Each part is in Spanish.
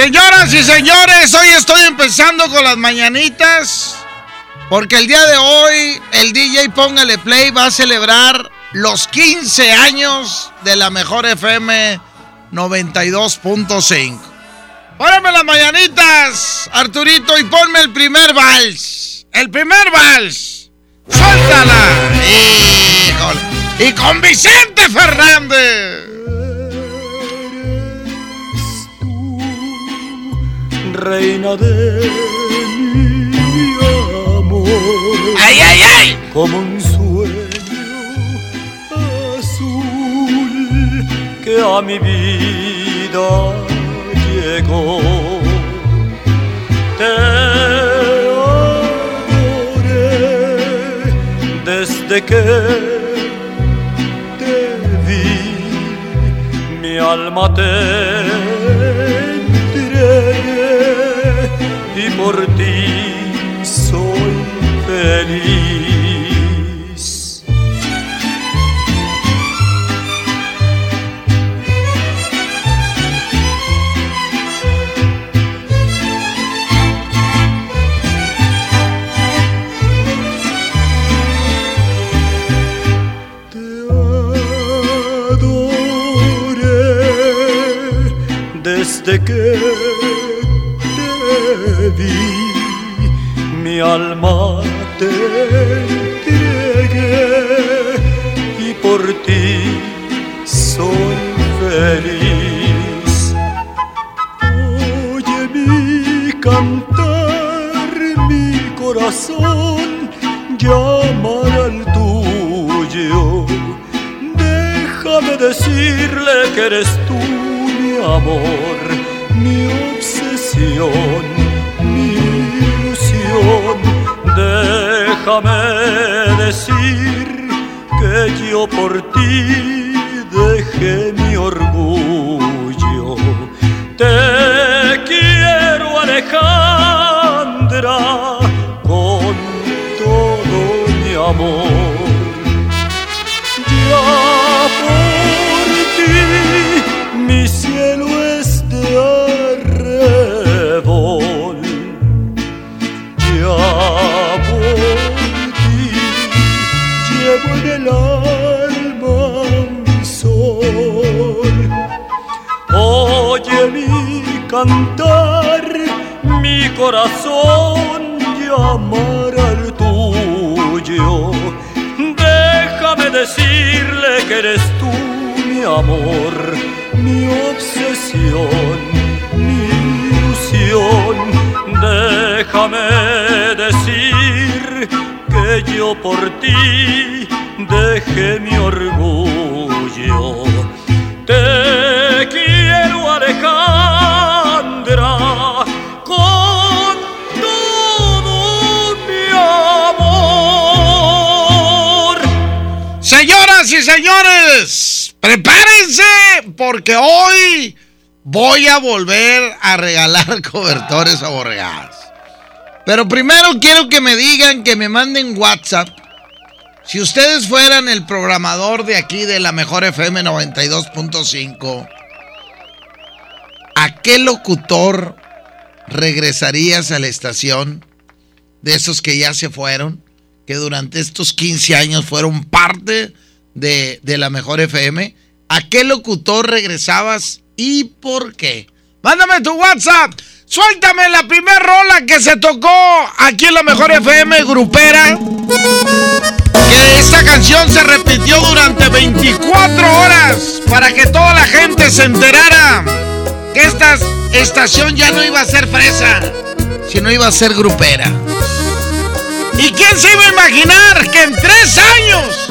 Señoras y señores, hoy estoy empezando con las mañanitas. Porque el día de hoy el DJ Póngale Play va a celebrar los 15 años de la mejor FM 92.5. Pónmeme las mañanitas, Arturito, y ponme el primer vals. El primer vals. Suéltala. Híjole. Y con Vicente Fernández. Reina de mi amor. ¡Ay, ay, ay! Como un sueño azul que a mi vida llegó. Te adoré desde que te vi, mi alma te por ti soy feliz. Te adoré desde que te entregué y por ti soy feliz. Oye mi cantar, mi corazón llamar al tuyo. Déjame decirle que eres tú mi amor, mi obsesión, mi ilusión. Déjame decir que yo por ti dejé mi orgullo. Te quiero Alejandra con todo mi amor. Cantar, mi corazón llamar al tuyo. Déjame decirle que eres tú mi amor, mi obsesión, mi ilusión. Déjame decir que yo por ti dejé mi orgullo. Y señores, prepárense porque hoy voy a volver a regalar cobertores aborregados. Pero primero quiero que me digan, que me manden WhatsApp. Si ustedes fueran el programador de aquí de la mejor FM 92.5, ¿a qué locutor regresarías a la estación de esos que ya se fueron? Que durante estos 15 años fueron parte de, de la mejor FM. ¿A qué locutor regresabas y por qué? Mándame tu WhatsApp Suéltame la primer rola que se tocó aquí en la mejor FM grupera. Que esta canción se repitió durante 24 horas para que toda la gente se enterara que esta estación ya no iba a ser fresa, sino iba a ser grupera. ¿Y quién se iba a imaginar que en tres años,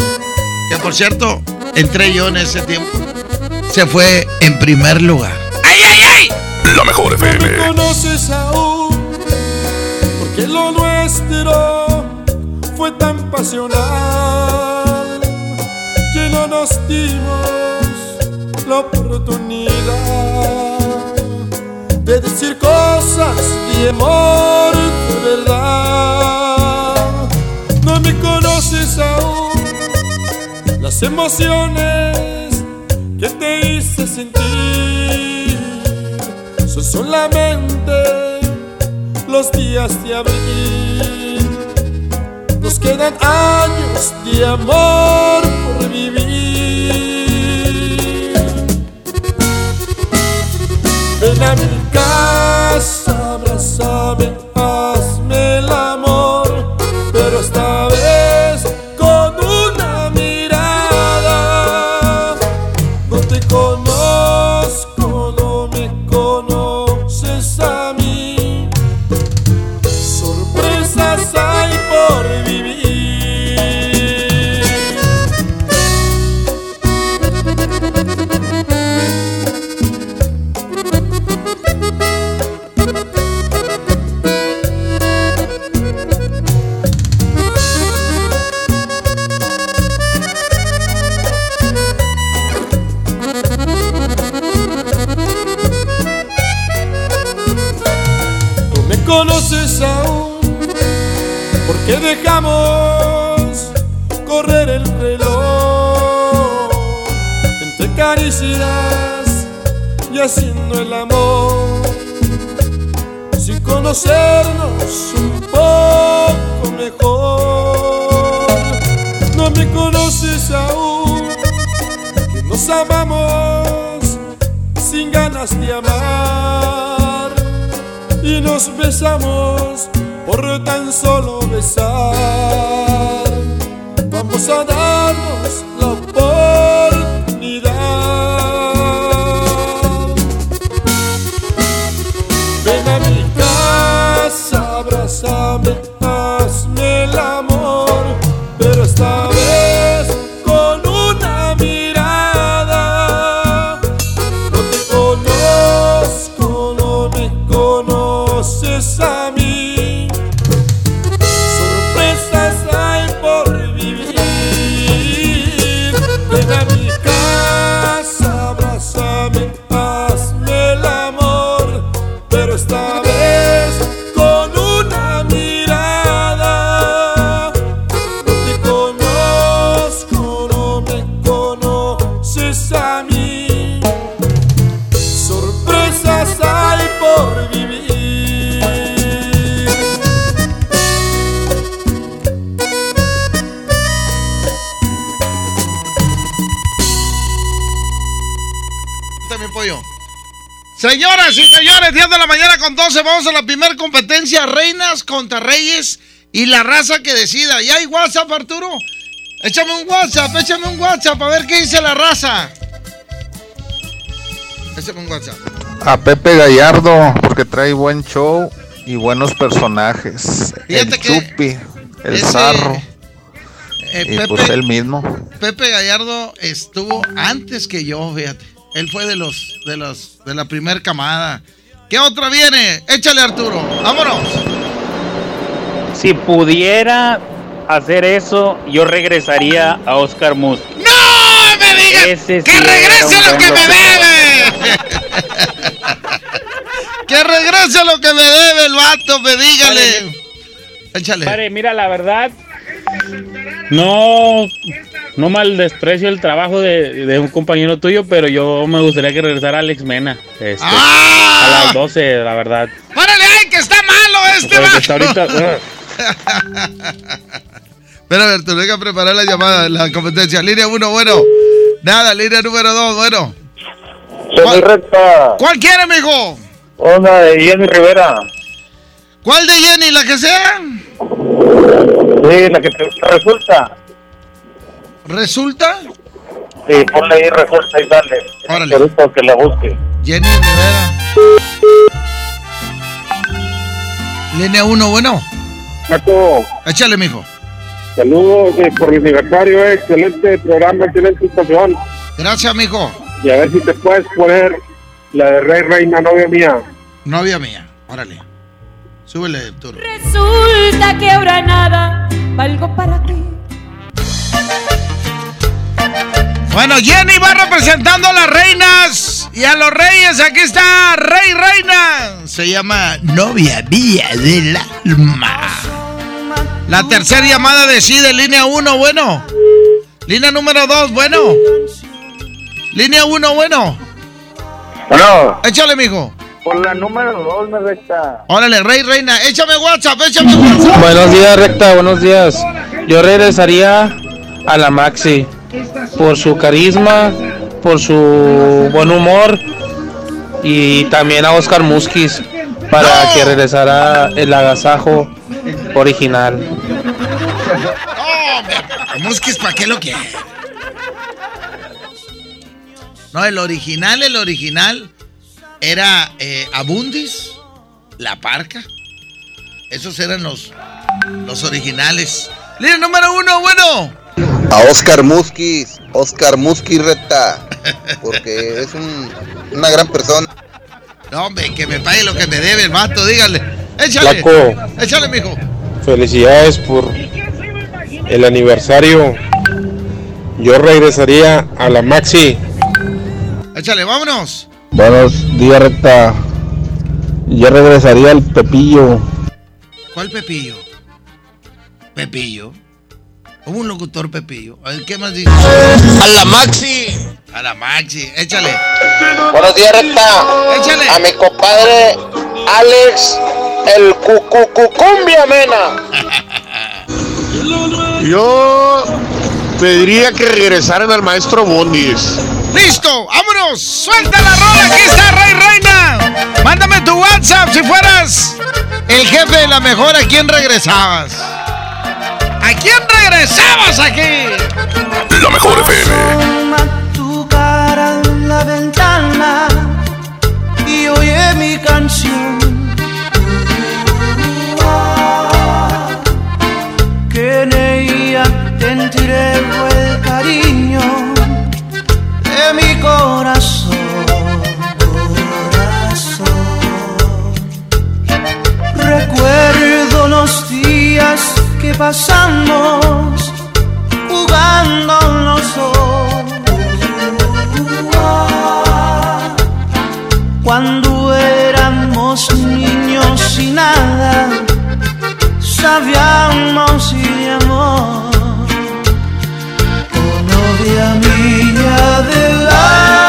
que por cierto, entré yo en ese tiempo, se fue en primer lugar? ¡Ay, ay, ay! La mejor No me FM. conoces aún, porque lo nuestro fue tan pasional que no nos dimos la oportunidad de decir cosas de amor de verdad. Las emociones que te hice sentir son solamente los días de abril. Nos quedan años de amor por vivir. Ven a mi casa, abrázame, hazme el conocernos un poco mejor. No me conoces aún, nos amamos sin ganas de amar y nos besamos por tan solo besar. Vamos a darnos Señoras y señores, 10 de la mañana con 12, vamos a la primera competencia, Reinas contra Reyes y la raza que decida. ¿Y hay WhatsApp, Arturo? Échame un WhatsApp, échame un WhatsApp a ver qué dice la raza. Échame un WhatsApp. A Pepe Gallardo, porque trae buen show y buenos personajes. Fíjate el Chupi, el ese, Zarro Eh, y Pepe, pues él mismo. Pepe Gallardo estuvo antes que yo, fíjate. Él fue de los, de los, de la primer camada. ¿Qué otra viene? Échale, Arturo. Vámonos. Si pudiera hacer eso, yo regresaría a Oscar Mus. ¡No me digas! Ese ¡Que regrese lo que me debe! ¡Que regrese lo que me debe el vato! ¡Me dígale! Échale. Padre, mira, la verdad, no, no mal desprecio el trabajo de, de un compañero tuyo, pero yo me gustaría que regresara Alex Mena. este, ¡Ah! A las 12, la verdad. ¡Párale, ay, que está malo este Porque vato! hasta ahorita, uh, Espera, a ver, te voy a preparar la llamada, la competencia. Línea 1, bueno. Nada, línea número 2, bueno. Soy ¿Cuál? recta. ¿Cuál quiere, mijo? Onda de Jenny Rivera. ¿Cuál de Jenny? ¿La que sea? Sí, la que te resulta. ¿Resulta? Sí, ponle ahí resulta y dale. Órale. Ahorita que la busque. Jenny Rivera. Línea 1, bueno. Paco, Échale, mijo. saludos eh, por el aniversario, eh, excelente programa, excelente estación. Gracias, mijo. Y a ver si te puedes poner la de Rey Reina, novia mía. Novia mía. Órale. Súbele, Arturo. Resulta que ahora nada valgo para ti. Bueno, Jenny va representando a las reinas y a los reyes. Aquí está Rey Reina. Se llama Novia Mía del Alma. La tercera llamada decide, línea 1, bueno. Línea número 2, bueno. Línea 1, bueno. Bueno, Échale, mijo. por la número 2 me recta. Órale, Rey Reina. Échame WhatsApp, échame WhatsApp. Buenos días, recta, buenos días. Yo regresaría a la Maxi por su carisma, por su buen humor y también a Oscar Muskis para que regresara el agasajo original. Musquis, ¿para qué lo quiere? No, el original, el original era eh, Abundis, La Parca. Esos eran los, los originales. Línea número uno, bueno. A Oscar Muskis, Oscar Muskis Reta, porque es un- una gran persona. No, hombre, que me pague lo que me debe el vato, dígale. Échale. Flaco. Échale, mijo. Felicidades por el aniversario. Yo regresaría a la Maxi. Échale, vámonos. Buenos días, recta. Yo regresaría al Pepillo. ¿Cuál Pepillo? Pepillo. Hubo un locutor Pepillo. A ver, ¿qué más dice? A la Maxi. A la Maxi. Échale. Buenos días, recta. Échale. A mi compadre Alex, el cucucucumbia mena. Yo pediría que regresaran al maestro Bondis. ¡Listo! ¡Vámonos! ¡Suelta la rola! ¡Aquí está Rey Reina! Mándame tu WhatsApp si fueras el jefe de la mejor. ¿A quién regresabas? ¿A quién regresabas aquí? La mejor FM. Toma tu cara en la ventana y oye mi canción. Que en ella sentiré el cariño de mi corazón. Pasamos jugando los dos. Cuando éramos niños y nada sabíamos de amor. Oh, novia mía del alma,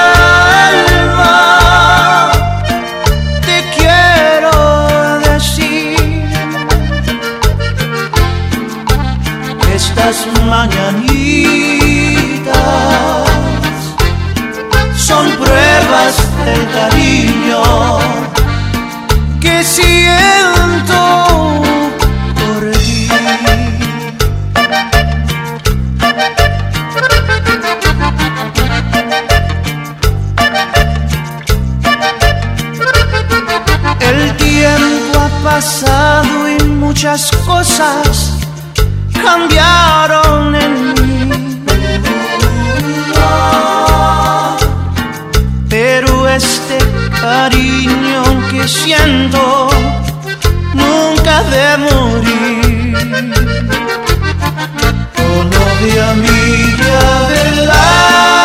pasado y muchas cosas cambiaron en mí. Pero este cariño que siento nunca de morir. Oh novia mía del alma,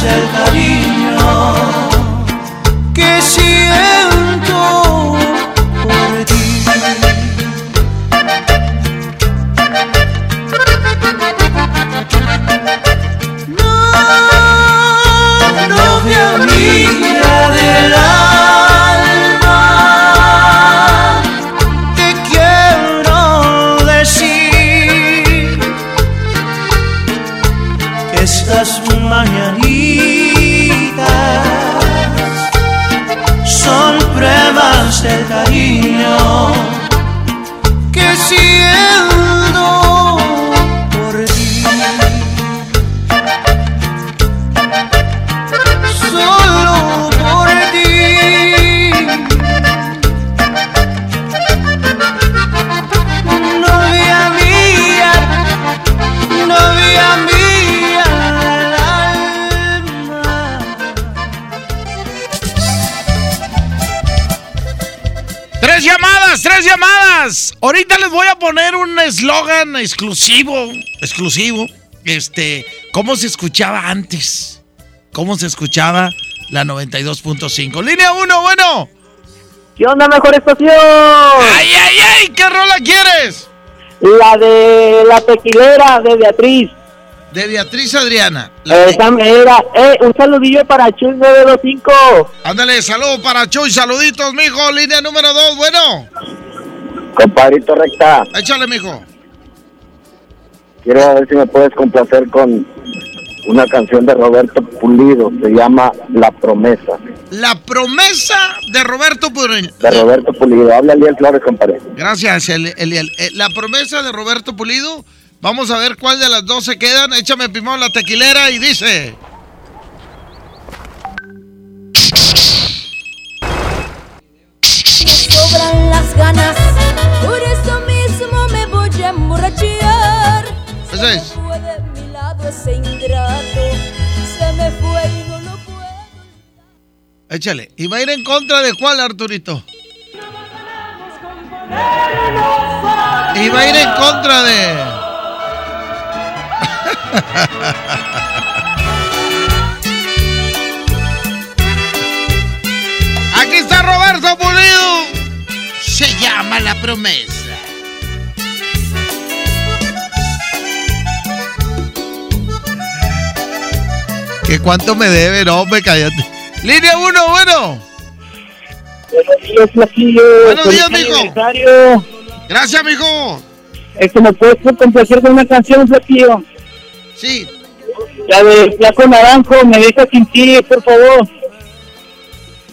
del cariño Ahorita les voy a poner un eslogan exclusivo, exclusivo. Este, ¿cómo se escuchaba antes? ¿Cómo se escuchaba la 92.5? Línea 1, bueno. ¿Qué onda, mejor estación? ¡Ay, ay, ay! ¿Qué rola quieres? La de la tequilera de Beatriz. De Beatriz Adriana. Esa mera. Eh, un saludillo para Chuy 925. Ándale, saludo para Chuy, saluditos, mijo. Línea número 2, bueno. Compadrito recta, Échale, mijo. quiero ver si me puedes complacer con una canción de Roberto Pulido, se llama La Promesa, La promesa de Roberto Pulido. de Roberto Pulido. Habla Eliel Flores, compadre. Gracias, Eli- Eliel. Eh, la promesa de Roberto Pulido. Vamos a ver cuál de las dos se quedan. Échame primero la tequilera y dice. Las ganas, por eso mismo me voy a emborrachar. Se me es. fue de mi lado ese ingrato, se me fue y no lo puedo. Échale. ¿Y va a ir en contra de cuál, Arturito? Y va a ir en contra de. Aquí está Roberto Pulido. Se llama La Promesa. ¿Qué cuánto me debe? No, me cállate. Línea 1, bueno. Buenos días, Flaquillo. Buenos días, mijo. Gracias, mijo. Esto me puedes complacer con una canción, Flaquillo. Sí. La de Flaco Naranjo, me deja sin ti, por favor.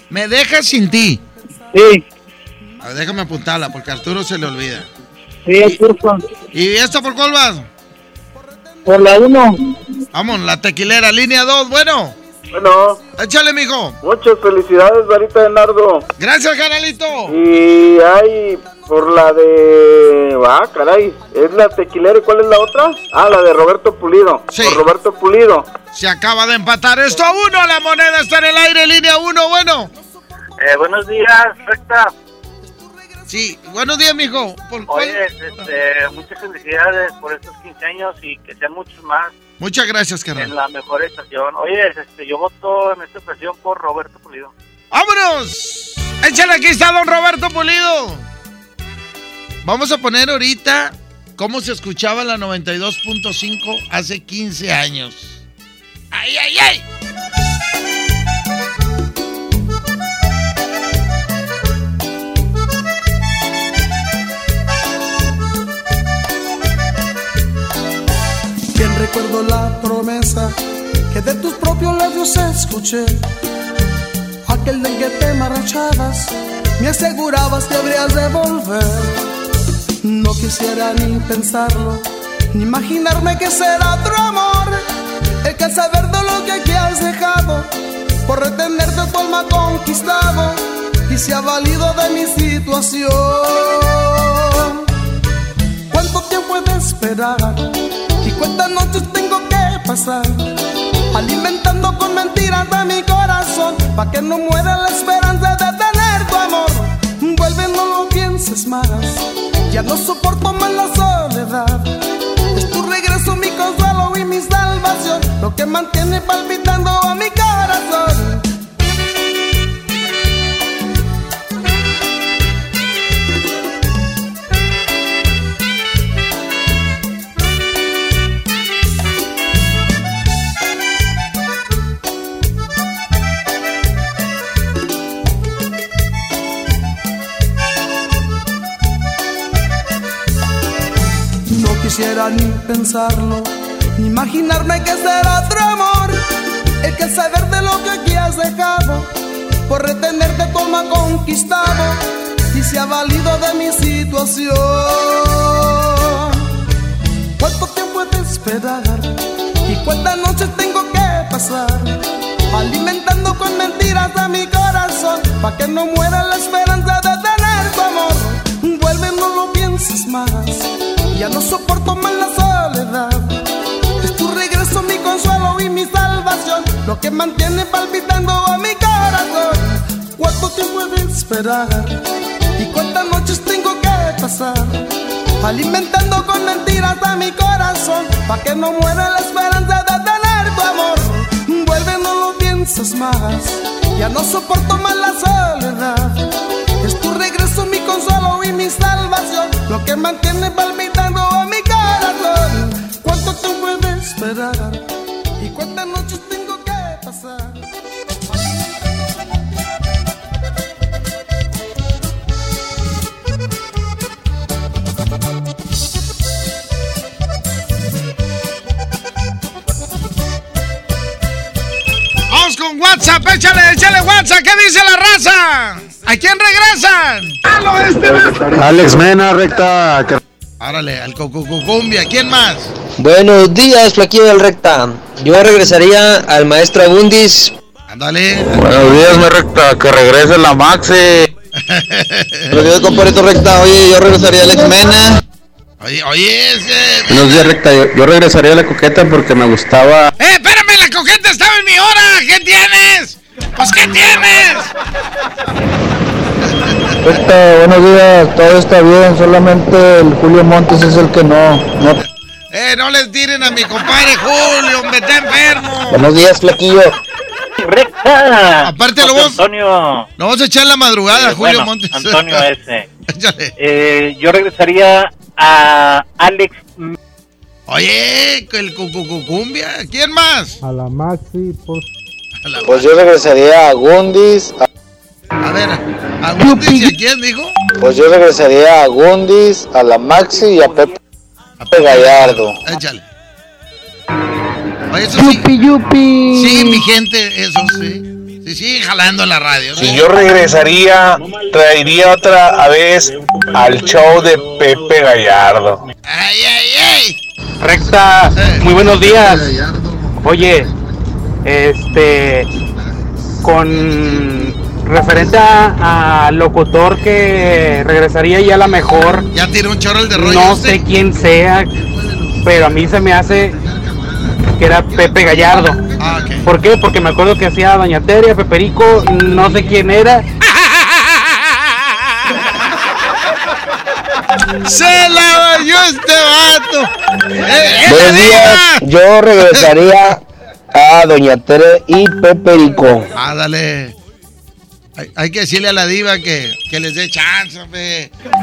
Me dejas sin ti. Sí, A ver, déjame apuntarla porque a Arturo se le olvida. sí, por favor. ¿Y esta por cuál vas? Por la 1. Vamos, la tequilera, línea 2, bueno. Bueno, Échale, mijo. muchas felicidades, Varita de Nardo. Gracias, canalito. Y hay por la de. Ah, caray. ¿Es la tequilera y cuál es la otra? Ah, la de Roberto Pulido. Sí. Por Roberto Pulido. Se acaba de empatar esto a uno. La moneda está en el aire, línea 1, bueno. Eh, buenos días, recta. Sí, buenos días, mijo. ¿Por cuál? Oye, este, muchas felicidades por estos 15 años y que sean muchos más Muchas gracias, en carnal. la mejor estación. Oye, este, yo voto en esta ocasión por Roberto Pulido. ¡Vámonos! Échale, aquí está don Roberto Pulido. Vamos a poner ahorita cómo se escuchaba la 92.5 hace 15 años. ¡Ay, ay, ay! De tus propios labios escuché. Aquel del que te marchabas, me asegurabas que habrías de volver. No quisiera ni pensarlo, ni imaginarme que será otro amor. El que al saber de lo que aquí has dejado, por retenerte tu alma conquistado, y se ha valido de mi situación. ¿Cuánto tiempo he de esperar? ¿Y cuántas noches tengo que pasar? Alimentando con mentiras de mi corazón, pa' que no muera la esperanza de tener tu amor. Vuelve, no lo pienses más, ya no soporto más la soledad. Es tu regreso, mi consuelo y mi salvación, lo que mantiene palpitando a mi corazón. Quisiera ni pensarlo, ni imaginarme que será otro amor. El que saber de lo que aquí has dejado, por retenerte como ha conquistado, ha valido de mi situación. ¿Cuánto tiempo he de esperar? ¿Y cuántas noches tengo que pasar? Alimentando con mentiras a mi corazón, pa' que no muera la esperanza de tener tu amor. Vuelve, no lo pienses más, ya no soporto más la soledad. Es tu regreso, mi consuelo y mi salvación, lo que mantiene palpitando a mi corazón. ¿Cuánto tiempo he de esperar? ¿Y cuántas noches tengo que pasar? Alimentando con mentiras a mi corazón, pa' que no muera la esperanza de tener tu amor. Vuelve, no lo pienses más, ya no soporto más la soledad. Es tu regreso, mi consuelo y mi salvación, lo que mantiene palpitando a esperar? ¿Y cuántas noches tengo que pasar? Vamos con WhatsApp, échale, échale WhatsApp. ¿Qué dice la raza? ¿A quién regresan? Alex Mena, recta. que- Árale, al Cocucucumbia. ¿Quién más? Buenos días, Flaquillo del Recta. Yo regresaría al maestro Abundis. Ándale. Buenos días, mi recta. Que regrese la Maxi. Buenos días, compadrito Recta. Oye, yo regresaría al X-Mena. Oye, oye, es que... Buenos días, recta. Yo, yo regresaría a la coqueta porque me gustaba. ¡Eh, espérame! ¡La coqueta estaba en mi hora! ¿Qué tienes? Pues, ¿qué tienes? Buenos días, todo está bien, solamente el Julio Montes es el que no. no. ¡Eh, no les tiren a mi compadre Julio! ¡Me está enfermo! Buenos días, Flaquillo. ¡Recta! Aparte, lo vamos, Antonio. lo vamos a echar en la madrugada, Eh, Julio bueno, Montes. Antonio ese. Eh, yo regresaría a Alex. Oye, el Cucucucumbia. ¿Quién más? A la Maxi, por... Pues yo regresaría a Gundis. A ver, ¿a Gundis y a quién dijo? Pues yo regresaría a Gundis, a la Maxi y a Pepe Gallardo. Échale. Oye, eso sí. Sí, mi gente, eso sí. Sí, sí, jalando la radio. ¿no? Si yo regresaría, traería otra vez al show de Pepe Gallardo. ¡Ay, ay, ay! Recta, muy buenos días. Oye, este, con referente a, a locutor que regresaría ya a la mejor. Ya tiró un chorro el de rollo. No este. sé quién sea, pero a mí se me hace que era Pepe Gallardo. Ah. ¿Por qué? Porque me acuerdo que hacía Doña Teria, Peperico, no sé quién era. ¡Se la bañó este vato! ¡Eh, eh, Buenos días, yo regresaría a Doña Tere y Peperico. Ah, dale. Hay, hay que decirle a la diva que, que les dé chance,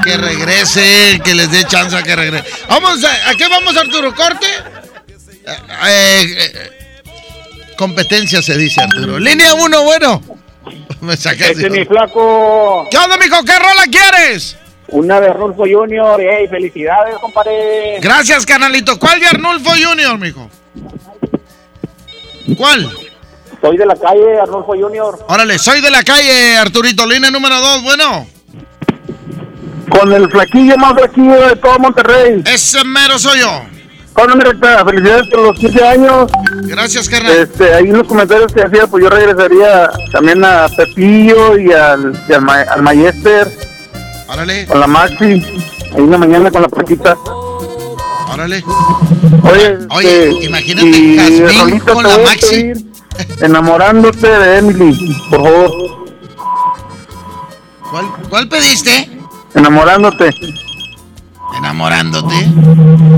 que regrese, que les dé chance a que regrese. Vamos, a, ¿a qué vamos, Arturo? ¿Corte? Eh, eh, competencia se dice, Arturo. Línea uno, bueno. Me sacas. Ese es mi flaco. ¿Qué onda, mijo? ¿Qué rola quieres? Una de Rolfo Junior. ¡Ey, felicidades, compadre! Gracias, canalito. ¿Cuál de Arnulfo Junior, mijo? ¿Cuál? Soy de la calle, Arnulfo Junior. Órale, soy de la calle, Arturito. Línea número dos, bueno. Con el flaquillo más flaquillo de todo Monterrey. Ese mero soy yo. Con mi recta, felicidades por los 15 años. Gracias, carnal. Este, ahí en los comentarios que hacía, pues yo regresaría también a Pepillo y al, y al, ma- al Mayester, Órale, con la Maxi, ahí en la mañana con la plaquita. órale. Oye, Oye, este, imagínate, Jazmín con la Maxi. Enamorándote de Emily, por favor. ¿Cuál, cuál pediste? Enamorándote. Enamorándote.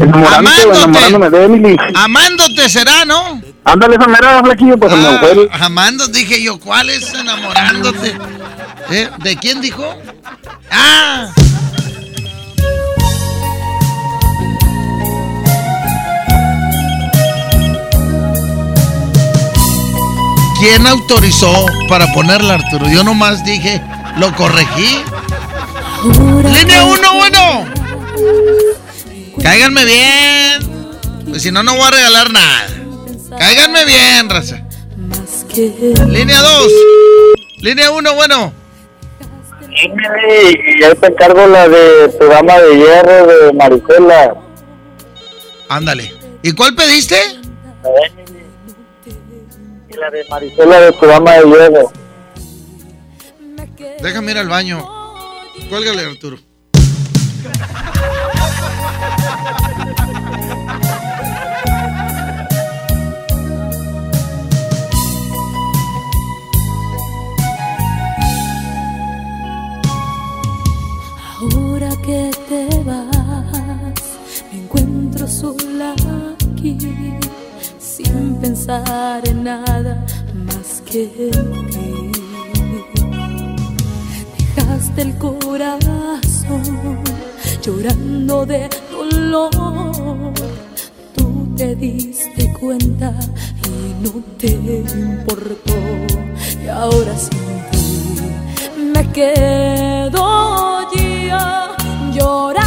Enamorándote o enamorándome de Emily. Amándote será, ¿no? Ándale esa mera, flaquillo, pues Ah, el- amándote, dije yo, ¿cuál es enamorándote? ¿Eh? ¿De quién dijo? Ah. ¿Quién autorizó para ponerla, Arturo? Yo nomás dije, lo corregí. Línea 1, bueno. Cáiganme bien. Pues si no, no voy a regalar nada. Cáiganme bien, raza. Línea 2. Línea 1, bueno. Y ahí te encargo la de tu dama de hierro de Maricola. Ándale. ¿Y cuál pediste? La de Maricola de tu dama de hierro. Déjame ir al baño. Cuélgale, Arturo. Pensar en nada más que en ti. Dejaste el corazón llorando de dolor. Tú te diste cuenta y no te importó. Y ahora sin ti me quedo llorando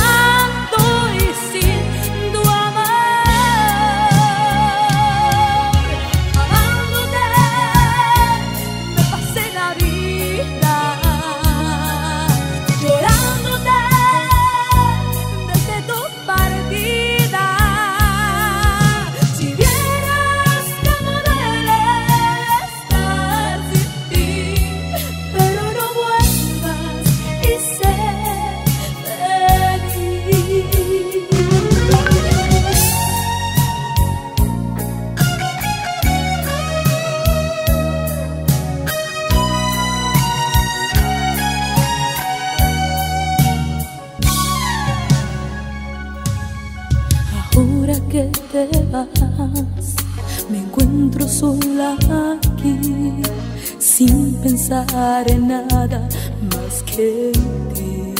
pensar en nada más que en ti.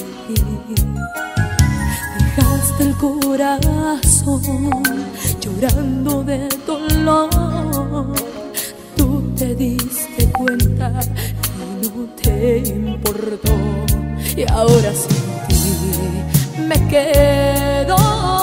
Dejaste el corazón llorando de dolor. Tú te diste cuenta y no te importó. Y ahora sin ti me quedo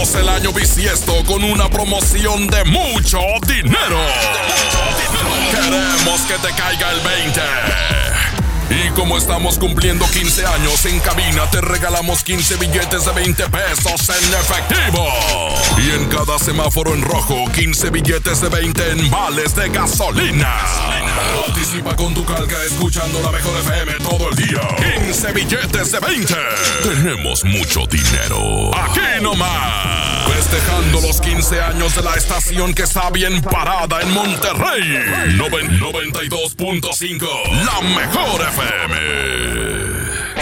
el año bisiesto con una promoción de mucho dinero. Queremos que te caiga el 20. Y como estamos cumpliendo 15 años en cabina, te regalamos 15 billetes de 20 pesos en efectivo. Y en cada semáforo en rojo, 15 billetes de 20 en vales de gasolina. Participa con tu calca escuchando la mejor FM todo el día. 15 billetes de 20. Tenemos mucho dinero. Aquí nomás. Festejando los 15 años de la estación que está bien parada en Monterrey. Noven- 92.5. La mejor FM.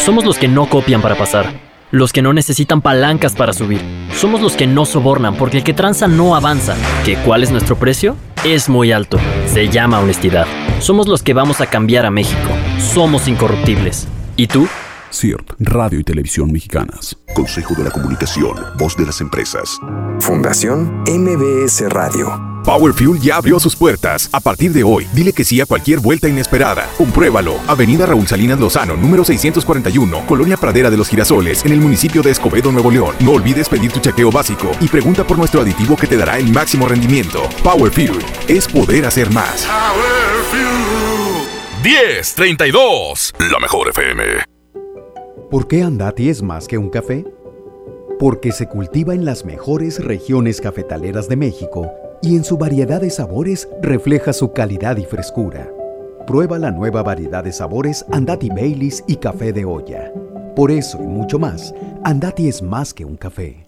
Somos los que no copian para pasar, los que no necesitan palancas para subir. Somos los que no sobornan porque el que tranza no avanza. ¿Que cuál es nuestro precio? Es muy alto. Se llama honestidad. Somos los que vamos a cambiar a México. Somos incorruptibles. ¿Y tú? CIRT, Radio y Televisión Mexicanas. Consejo de la Comunicación, voz de las empresas. Fundación MBS Radio. Power Fuel ya abrió sus puertas. A partir de hoy, dile que sí a cualquier vuelta inesperada. Compruébalo. Avenida Raúl Salinas Lozano, número 641, Colonia Pradera de los Girasoles, en el municipio de Escobedo, Nuevo León. No olvides pedir tu chequeo básico y pregunta por nuestro aditivo que te dará el máximo rendimiento. Power Fuel es poder hacer más. 1032. La mejor FM. ¿Por qué Andati es más que un café? Porque se cultiva en las mejores regiones cafetaleras de México y en su variedad de sabores refleja su calidad y frescura. Prueba la nueva variedad de sabores Andati Baileys y café de olla. Por eso y mucho más, Andati es más que un café.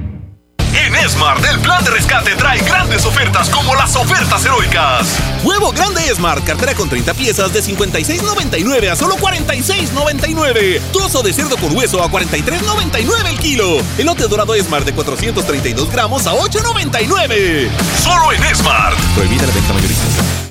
En Smart, el plan de rescate trae grandes ofertas como las ofertas heroicas. Huevo grande Smart, cartera con 30 piezas de 56.99 a solo 46.99. Trozo de cerdo con hueso a 43.99 el kilo. Elote dorado Smart de 432 gramos a 8.99. Solo en Smart. Prohibida la venta mayorista.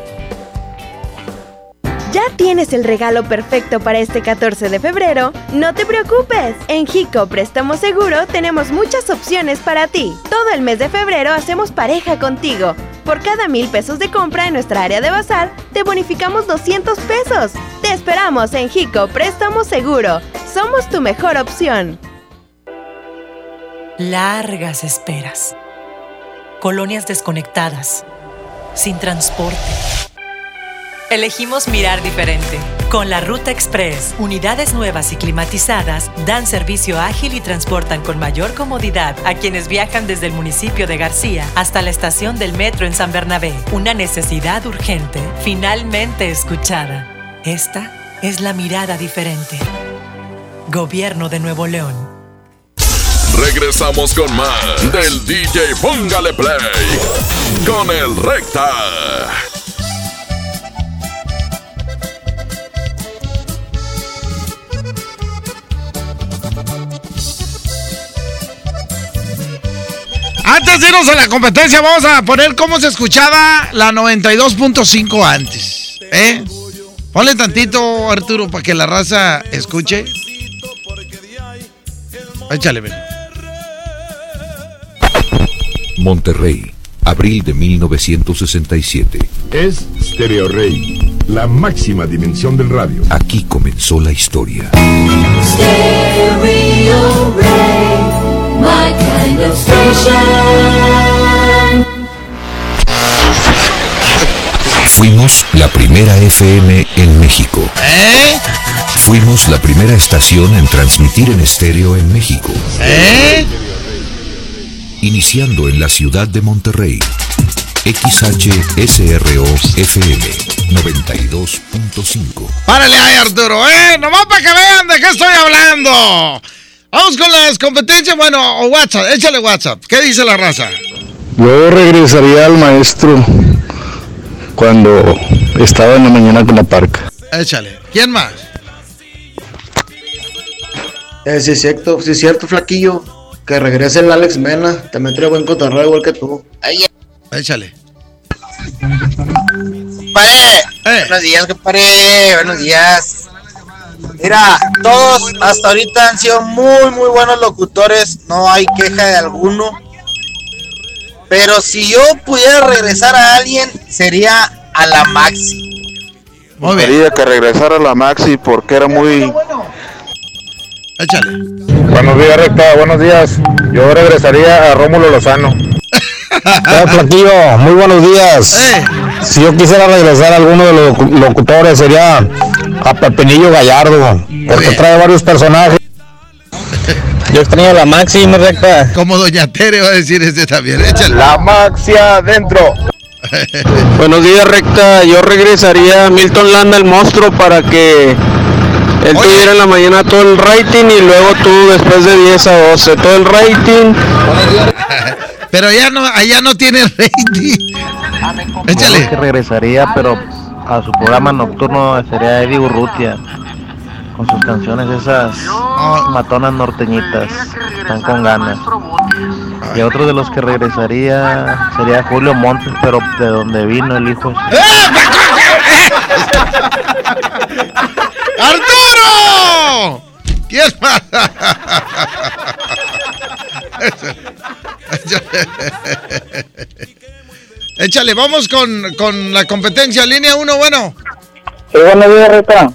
¿Ya tienes el regalo perfecto para este 14 de febrero? No te preocupes. En Jico Préstamo Seguro tenemos muchas opciones para ti. Todo el mes de febrero hacemos pareja contigo. Por cada mil pesos de compra en nuestra área de bazar, te bonificamos 200 pesos. Te esperamos en Jico Préstamo Seguro. Somos tu mejor opción. Largas esperas. Colonias desconectadas. Sin transporte. Elegimos mirar diferente. Con la Ruta Express, unidades nuevas y climatizadas dan servicio ágil y transportan con mayor comodidad a quienes viajan desde el municipio de García hasta la estación del metro en San Bernabé. Una necesidad urgente, finalmente escuchada. Esta es la mirada diferente. Gobierno de Nuevo León. Regresamos con más del DJ Póngale Play con el Recta. Antes de irnos a la competencia, vamos a poner cómo se escuchaba la 92.5 antes. ¿Eh? Ponle tantito, Arturo, para que la raza escuche. Échale, ven. Monterrey, abril de 1967. Es Stereo Rey, la máxima dimensión del radio. Aquí comenzó la historia. Stereo Ray, my kind of station. Fuimos la primera FM en México. ¿Eh? Fuimos la primera estación en transmitir en estéreo en México. ¿Eh? Iniciando en la ciudad de Monterrey. XHSRO FM 92.5. Párale ahí, Arturo, ¿eh? Nomás para que vean de qué estoy hablando. Vamos con las competencias. Bueno, o WhatsApp, échale WhatsApp. ¿Qué dice la raza? Yo regresaría al maestro cuando estaba en la mañana con la parca. Échale. ¿Quién más? Eh, sí, es cierto, sí, es cierto, flaquillo. Que regrese el Alex Mena. También trae buen cotorreo igual que tú. Échale. Compadre, buenos días, compadre, buenos días. Mira, todos hasta ahorita han sido muy, muy buenos locutores, no hay queja de alguno. Pero si yo pudiera regresar a alguien, sería a la Maxi. Muy bien. Quería que regresara la Maxi porque era muy... Échale. Buenos días, Recta. Buenos días. Yo regresaría a Rómulo Lozano. Eh, Flaquillo, muy buenos días. Si yo quisiera regresar a alguno de los locu- locutores sería a Pepinillo Gallardo, porque trae varios personajes. Yo extraño la Maxi, mi recta. Como Doña Tere va a decir este también. Échale. La Maxi adentro. Buenos días, recta. Yo regresaría a Milton Landa, el monstruo, para que él tuviera en la mañana todo el rating y luego tú después de 10 a 12 todo el rating. Pero ya no, allá no tiene rating. Échale. que regresaría, pero a su programa nocturno sería Eddie Urrutia. Con sus canciones esas matonas norteñitas. Están con ganas. Y otro de los que regresaría sería Julio Montes, pero de donde vino el hijo. ¡Arturo! ¿Quién más? Échale, vamos con, con la competencia. Línea 1, bueno. Sí, buenos días, Rita.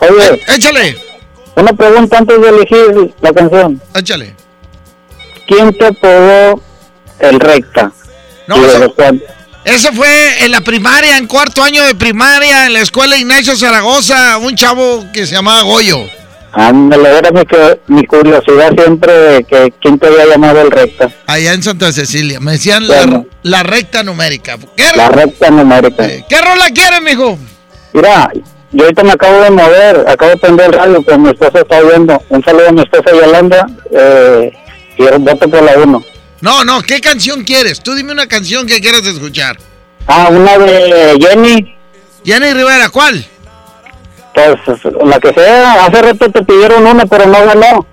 Oye, Échale. una pregunta antes de elegir la canción. Échale. ¿Quién te apodó el recta? No, ¿Y desde eso-? Eso fue en la primaria, en cuarto año de primaria, en la escuela Ignacio Zaragoza, un chavo que se llamaba Goyo. Era mi, cu- mi curiosidad siempre que quién te había llamado el recta. Allá en Santa Cecilia. Me decían Bueno. la, la recta numérica. ¿Qué, La recta numérica. ¿Qué rola quieres, mijo? Mira, yo ahorita me acabo de mover, acabo de prender el radio, pues mi esposa está oyendo. Un saludo a mi esposa Yolanda eh, y voto por la 1. No, no, ¿qué canción quieres? Tú dime una canción que quieras escuchar. Ah, una de Jenny. Jenny Rivera, ¿cuál? Pues la que sea, hace rato te pidieron una, pero no ganó.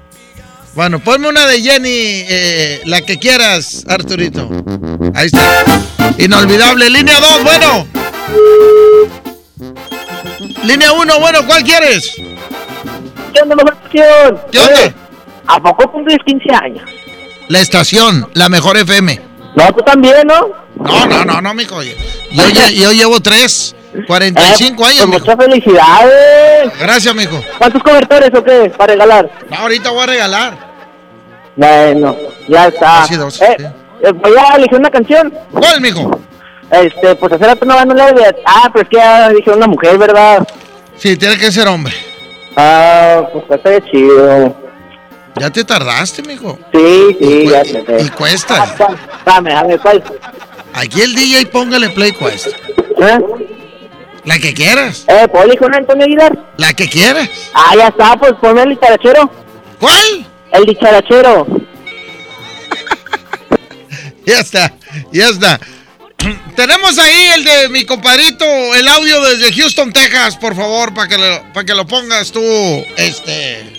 Bueno, ponme una de Jenny, eh, la que quieras, Arturito. Ahí está. Inolvidable. Línea 2, bueno. Línea 1, bueno, ¿cuál quieres? ¿Qué onda, mejor estación? ¿Qué onda? ¿A poco cumplís 15 años? La estación, la mejor FM. No, tú también, ¿no? No, no, no, no, mijo. Yo, yo llevo 3, 45 años, Pues mijo. muchas felicidades. Gracias, mijo. ¿Cuántos cobertores o qué? Para regalar. No, ahorita voy a regalar. Bueno, ya está. Sí, dos, Eh, eh, voy a elegir una canción. ¿Cuál, mijo? Este, pues hace rato no ganó la de... Ah, pero es que ya dije una mujer, ¿verdad? Sí, tiene que ser hombre. Ah, pues está de chido. Ya te tardaste, mijo. Sí, sí, ya sé. Y cuesta. Dame, dame, ¿cuál? Aquí el DJ póngale play cuesta. ¿Eh? La que quieras. Eh, ¿puedo elegir una Antonio Aguilar? La que quieras. Ah, ya está, pues ponme el dicharachero. ¿Cuál? El dicharachero. Ya está, ya está. Tenemos ahí el de mi compadrito, el audio desde Houston, Texas, por favor, para que, lo, para que lo pongas tú, este...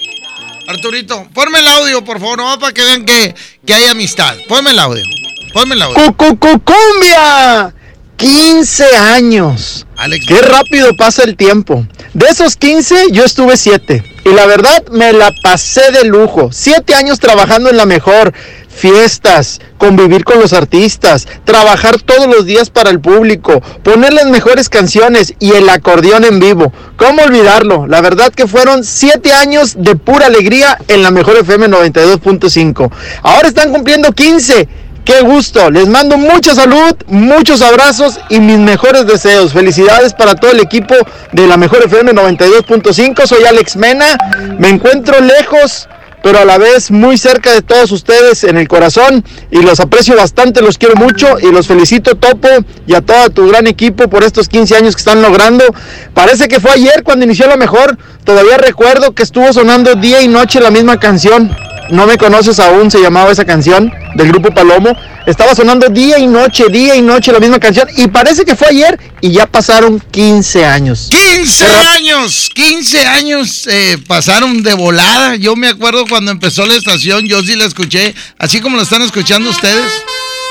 Arturito, ponme el audio, por favor, no para que vean que, que hay amistad. Ponme el audio, ponme el audio. ¡Cucucucumbia! 15 años. Qué rápido pasa el tiempo. De esos 15, yo estuve 7. Y la verdad, me la pasé de lujo. 7 años trabajando en la mejor. Fiestas, convivir con los artistas, trabajar todos los días para el público, poner las mejores canciones y el acordeón en vivo. ¿Cómo olvidarlo? La verdad que fueron 7 años de pura alegría en la mejor FM 92.5. Ahora están cumpliendo 15. Qué gusto, les mando mucha salud, muchos abrazos y mis mejores deseos. Felicidades para todo el equipo de la Mejor FM 92.5. Soy Alex Mena, me encuentro lejos, pero a la vez muy cerca de todos ustedes en el corazón y los aprecio bastante, los quiero mucho y los felicito Topo y a todo tu gran equipo por estos 15 años que están logrando. Parece que fue ayer cuando inició la mejor, todavía recuerdo que estuvo sonando día y noche la misma canción. No me conoces aún, se llamaba esa canción del grupo Palomo. Estaba sonando día y noche, día y noche la misma canción. Y parece que fue ayer y ya pasaron 15 años. 15 años, 15 años eh, pasaron de volada. Yo me acuerdo cuando empezó la estación, yo sí la escuché, así como lo están escuchando ustedes.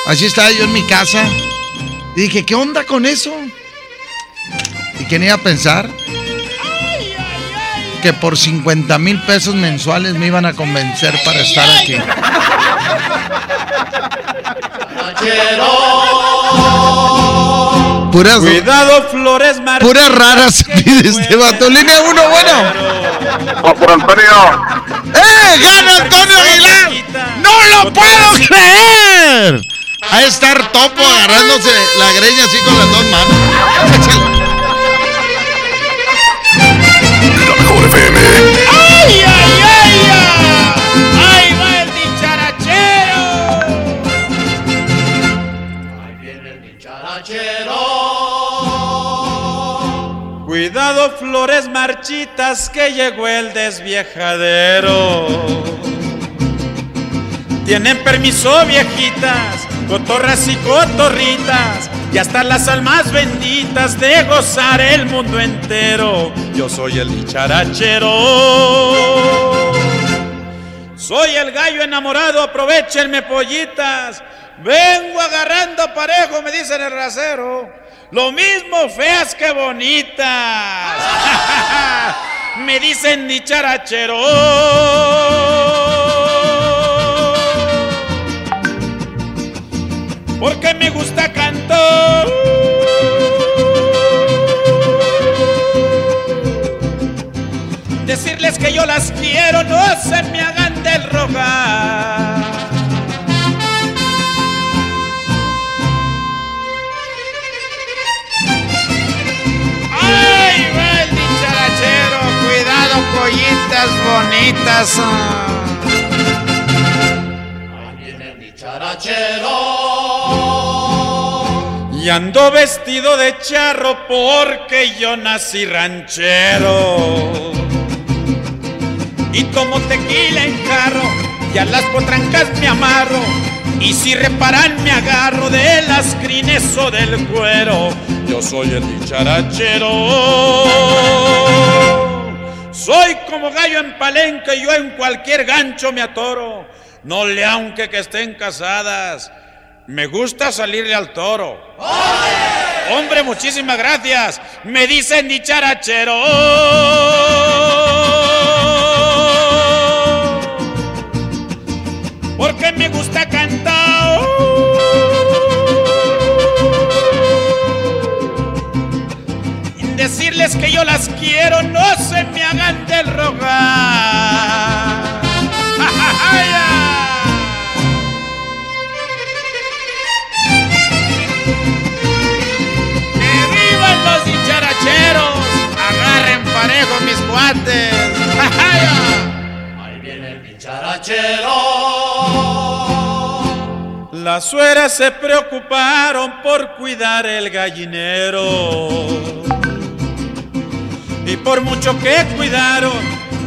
Así estaba yo en mi casa. Y dije, ¿qué onda con eso? ¿Y quién iba a pensar? Que por 50 mil pesos mensuales me iban a convencer para estar aquí. Puras, Cuidado, flores marchitas. puras raras pide este vato. Línea uno, bueno. por Antonio. ¡Eh! ¡Gana Antonio Aguilar! ¡No lo puedo creer! A estar topo agarrándose la greña así con las dos manos. FM. ¡Ay, ay, ay! ay! ¡Ahí va el dicharachero! Ahí viene el dicharachero. Cuidado, flores marchitas, que llegó el desviejadero. Tienen permiso, viejitas, cotorras y cotorritas, y hasta las almas benditas de gozar el mundo entero. Yo soy el dicharachero. Soy el gallo enamorado, aprovechenme pollitas. Vengo agarrando parejo, me dicen el rasero. Lo mismo feas que bonitas. me dicen dicharachero. Porque me gusta cantar. Decirles que yo las quiero, no se me hagan del rogar. ¡Ay, va el dicharachero! Cuidado, pollitas bonitas. Ahí viene el dicharachero. Y ando vestido de charro porque yo nací ranchero. Y tomo tequila en carro y a las potrancas me amarro. Y si reparan me agarro de las crines o del cuero. Yo soy el dicharachero. Soy como gallo en palenque yo en cualquier gancho me atoro. No le aunque que estén casadas. Me gusta salirle al toro. Hombre, muchísimas gracias. Me dicen dicharachero. Porque me gusta cantar. Decirles que yo las quiero, no se me hagan del rogar. ¡Agarren parejo mis guantes! Ahí viene el dicharachero. Las sueras se preocuparon por cuidar el gallinero. Y por mucho que cuidaron,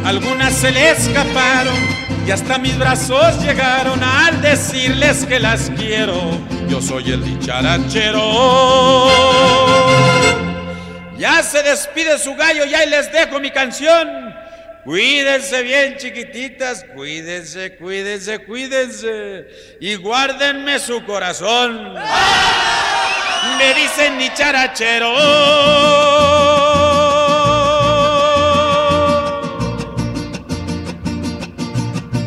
algunas se le escaparon. Y hasta mis brazos llegaron al decirles que las quiero. Yo soy el dicharachero. Ya se despide su gallo y ahí les dejo mi canción. Cuídense bien, chiquititas, cuídense, cuídense, cuídense. Y guárdenme su corazón. Me dicen dicharachero.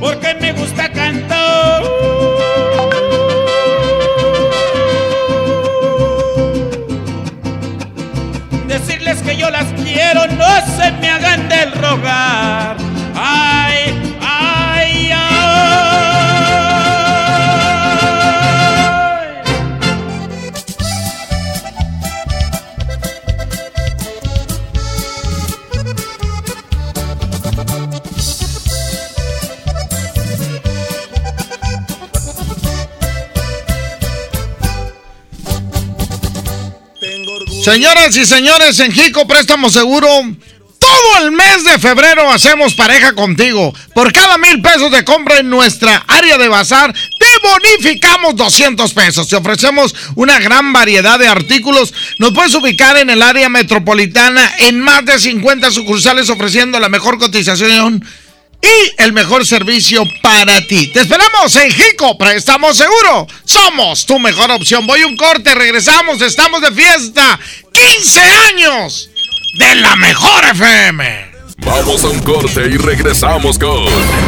Porque me gusta cantar. Las quiero, no se me hagan del rogar. Señoras y señores, en Jico Préstamo Seguro, todo el mes de febrero hacemos pareja contigo. Por cada mil pesos de compra en nuestra área de bazar, te bonificamos 200 pesos. Te ofrecemos una gran variedad de artículos. Nos puedes ubicar en el área metropolitana en más de 50 sucursales ofreciendo la mejor cotización y el mejor servicio para ti. Te esperamos en Jico, Préstamo Seguro. Somos tu mejor opción. Voy un corte, regresamos, estamos de fiesta. 15 años de la mejor FM. Vamos a un corte y regresamos con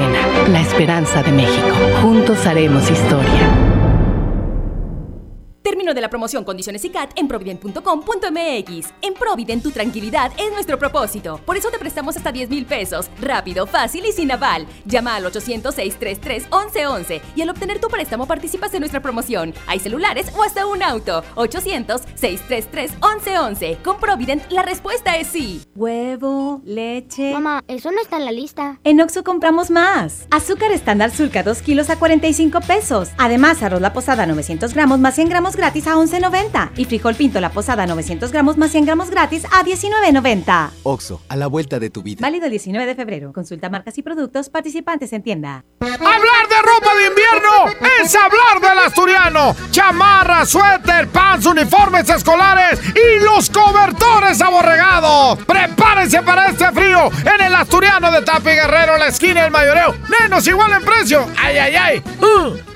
la esperanza de México. Juntos haremos historia. Término de la promoción Condiciones y CAT en provident.com.mx. En Provident tu tranquilidad es nuestro propósito. Por eso te prestamos hasta 10 mil pesos. Rápido, fácil y sin aval. Llama al 800-633-1111 y al obtener tu préstamo participas en nuestra promoción. Hay celulares o hasta un auto. 800-633-1111. Con Provident la respuesta es sí. Huevo, leche. Mamá, eso no está en la lista. En Oxo compramos más. Azúcar estándar Sulca 2 kilos a 45 pesos. Además, arroz la posada 900 gramos más 100 gramos gratis a 11.90 y frijol pinto la posada 900 gramos más 100 gramos gratis a 19.90. Oxo, a la vuelta de tu vida. Válido el 19 de febrero. Consulta marcas y productos participantes en tienda. Hablar de ropa de invierno es hablar del asturiano. Chamarra, suéter, pants, uniformes escolares y los cobertores aborregados. Prepárense para este frío en el asturiano de Tapi Guerrero, la esquina del mayoreo. Menos igual en precio. Ay, ay, ay. Uh.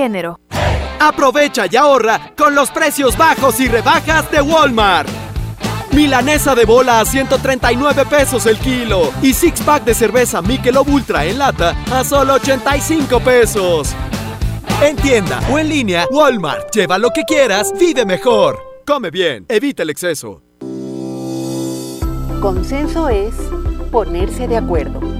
Género. Aprovecha y ahorra con los precios bajos y rebajas de Walmart. Milanesa de bola a 139 pesos el kilo y six pack de cerveza Michelob Ultra en lata a solo 85 pesos. En tienda o en línea, Walmart. Lleva lo que quieras, vive mejor. Come bien, evita el exceso. Consenso es ponerse de acuerdo.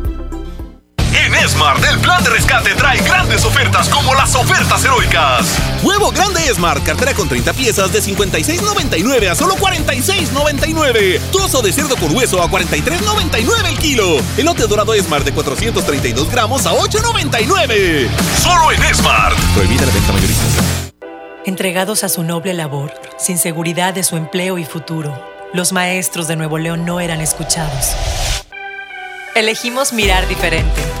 Smart, el plan de rescate trae grandes ofertas como las ofertas heroicas. Huevo grande Smart, cartera con 30 piezas de 56.99 a solo 46.99. Trozo de cerdo con hueso a 43.99 el kilo. Elote dorado Smart de 432 gramos a 8.99. Solo en Smart. Prohibida la venta mayorista. Entregados a su noble labor, sin seguridad de su empleo y futuro, los maestros de Nuevo León no eran escuchados. Elegimos mirar diferente.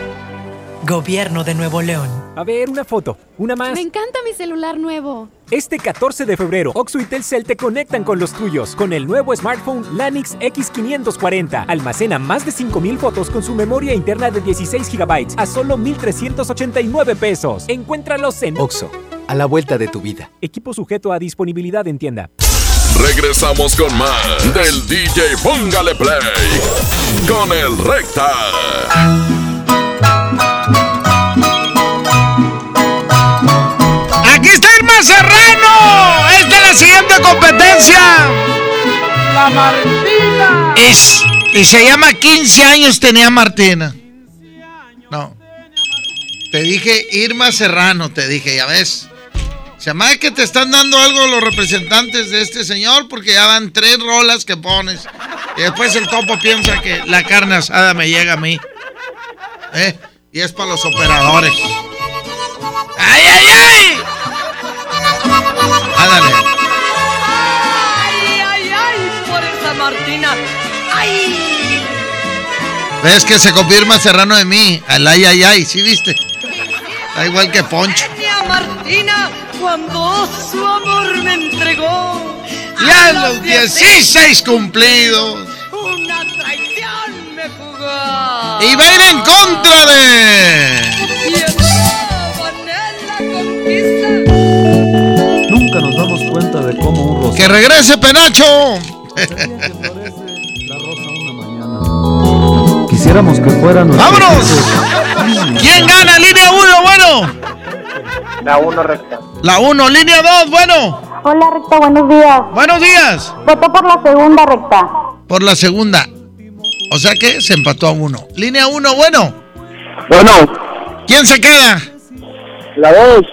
Gobierno de Nuevo León. A ver, una foto, una más. Me encanta mi celular nuevo. Este 14 de febrero, Oxo y Telcel te conectan con los tuyos con el nuevo smartphone Lanix X540. Almacena más de 5000 fotos con su memoria interna de 16 GB a solo 1389 pesos. Encuéntralos en Oxo, a la vuelta de tu vida. Equipo sujeto a disponibilidad en tienda. Regresamos con más del DJ Póngale Play con el Recta. Serrano. Es de la siguiente competencia. La Martina. Es, y se llama 15 años tenía Martina. No. Te dije Irma Serrano, te dije, ya ves. Se llama que te están dando algo los representantes de este señor porque ya van tres rolas que pones. Y después el topo piensa que la carne asada me llega a mí. ¿Eh? Y es para los operadores. ¡Ay, ay, ay! Ándale. Ay, ay, ay, por esa Martina. Ay. ¿Ves que se confirma Serrano de mí? Al ay, ay, ay, ¿sí viste? Da igual que Poncho. Martina, cuando su amor me entregó. Ya los 16 cumplidos. Una traición me jugó. Y va a ir en contra de. Nunca ¡Que regrese, Penacho! Quisiéramos que fuera nuestro. ¡Vámonos! ¿Quién gana? Línea 1, bueno. La 1 recta. La 1, línea 2, bueno. Hola, recta, buenos días. Buenos días. Voto por la segunda, recta. Por la segunda. O sea que se empató a uno. Línea 1, bueno. Bueno. ¿Quién se queda? La 2.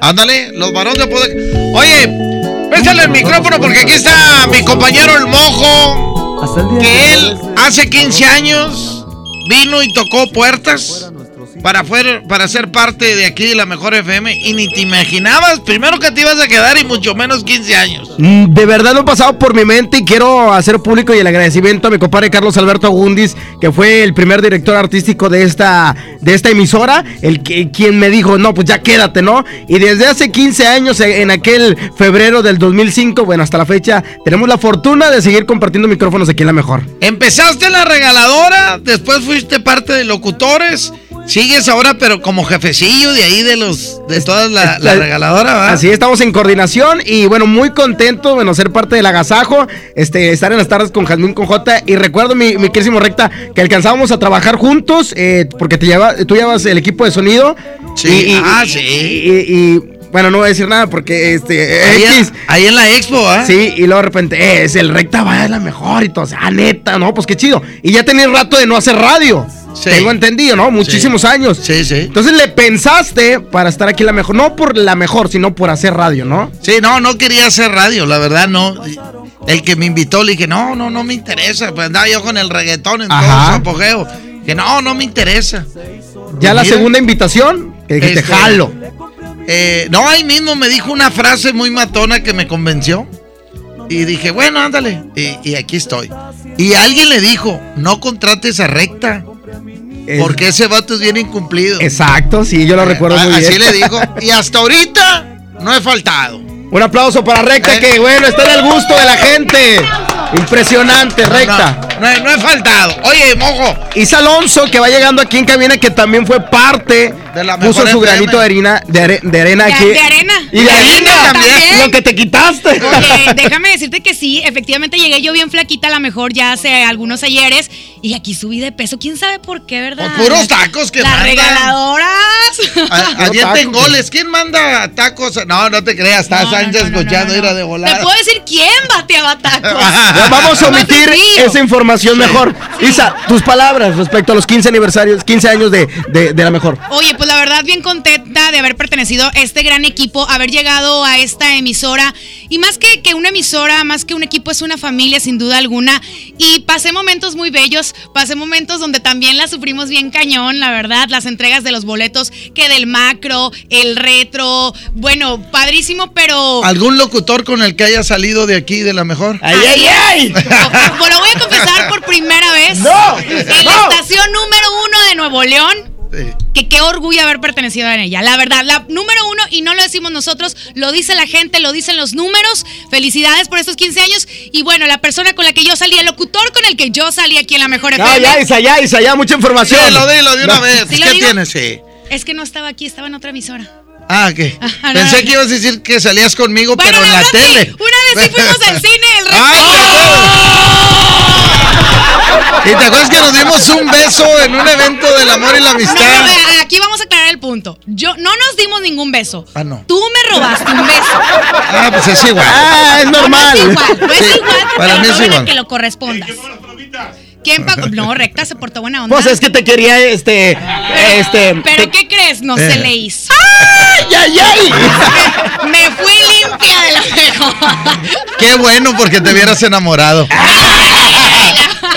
Ándale, los varones de poder. Oye, pésale el micrófono porque aquí está mi compañero el mojo. Que él hace 15 años vino y tocó puertas para, fuer- para ser parte de aquí de la mejor FM y ni te imaginabas primero que te ibas a quedar y mucho menos 15 años. Mm, De verdad no ha pasado por mi mente y quiero hacer público y el agradecimiento a mi compadre Carlos Alberto Agundis, que fue el primer director artístico de esta, de esta emisora, el que, quien me dijo, no, pues ya quédate, ¿no? Y desde hace 15 años, eh, en aquel febrero del 2005, bueno, hasta la fecha, tenemos la fortuna de seguir compartiendo micrófonos aquí en La Mejor. Empezaste en la regaladora, después fuiste parte de locutores, sigues ahora pero como jefecillo de ahí de los de toda la, la regaladora, ¿verdad? Así estamos en coordinación y bueno, muy contento, bueno, ser parte del agasajo, este, estar en las tardes con Jazmín con J y recuerdo mi, mi querísimo recta que alcanzábamos a trabajar juntos eh, porque te lleva, tú llevas el equipo de sonido. Sí, ah, sí. Y, y, bueno, no voy a decir nada porque este Ahí en- X. ahí en la expo, ¿ah? Sí, y luego de repente, eh, es el recta va a la mejor y todo, ah, neta, no, pues qué chido. Y ya tenía rato de no hacer radio. Tengo entendido, ¿no? Muchísimos años. Sí, sí. Entonces le pensaste para estar aquí la mejor, no por la mejor, sino por hacer radio, ¿no? Sí, no, no quería hacer radio, la verdad no. El que me invitó le dije, no, no, no me interesa. Pues andaba yo con el reggaetón en todo Ajá. su apogeo. Que no, no me interesa. Ya la Mira, segunda invitación, que dijiste, Este, jalo. Eh, no, ahí mismo me dijo una frase muy matona que me convenció. Y dije, bueno, ándale. Y, y aquí estoy. Y alguien le dijo, no contrates a recta. Porque ese vato es bien incumplido. Exacto, sí, yo lo recuerdo muy bien. Así le dijo. Y hasta ahorita no he faltado. Un aplauso para Recta, Eh. que bueno, está en el gusto de la gente. Impresionante, Recta. No, he- no he faltado. Oye, mojo. Isa Alonso, que va llegando aquí en cabina, que también fue parte, De la puso su FM. granito de harina, de, are- de arena De- aquí. de arena. Y de harina también. también. Lo que te quitaste. Oye, déjame decirte que sí, efectivamente llegué yo bien flaquita, a lo mejor ya hace algunos ayeres, y aquí subí de peso. ¿Quién sabe por qué, verdad? Por puros tacos que Las mandan. regaladoras. A- Avienten goles. ¿Quién manda tacos? No, no te creas. Está Sánchez escuchando ir a de Te volar. puedo decir quién bateaba tacos. Vamos a omitir esa información mejor. Isa, tus palabras respecto a los 15 aniversarios, 15 años de, de, de la mejor. Oye, pues la verdad bien contenta de haber pertenecido a este gran equipo, haber llegado a esta emisora. Y más que, que una emisora, más que un equipo, es una familia sin duda alguna. Y pasé momentos muy bellos, pasé momentos donde también la sufrimos bien cañón, la verdad. Las entregas de los boletos, que del macro, el retro. Bueno, padrísimo, pero... ¿Algún locutor con el que haya salido de aquí de la mejor? ¡Ay, ay, ay! Bueno, voy a confesar por primera vez. ¡No! En la ¡No! estación número uno de Nuevo León. Que qué orgullo haber pertenecido a ella. La verdad, la número uno, y no lo decimos nosotros, lo dice la gente, lo dicen los números. Felicidades por estos 15 años. Y bueno, la persona con la que yo salí, el locutor con el que yo salí aquí en la mejor FM. ya, Isa, ya, Isa, ya, mucha información. Dilo, dilo de una No. vez. ¿Sí lo ¿Qué tienes? Sí. Es que no estaba aquí, estaba en otra emisora. Ah, ¿qué? Ajá, Pensé no. que ibas a decir que salías conmigo, Bueno, pero en la sí. tele. Una vez sí fuimos al cine, el resto. ¿Y te acuerdas que nos dimos un beso en un evento del amor y la amistad? no, eh, aquí vamos a aclarar el punto. Yo no nos dimos ningún beso. Ah, no. Tú me robaste un beso. Ah, pues es igual. Ah, es normal. No es igual, no es Sí, igual para te mí lo es igual. que lo correspondas. ¿Quién pagó? No, recta se portó buena onda. Pues es que te quería, este, este. ¿Pero te- qué crees? No Eh. se le hizo. ¡Ay, ay, ay! Me fui limpia de la mejor. Qué bueno porque te hubieras enamorado.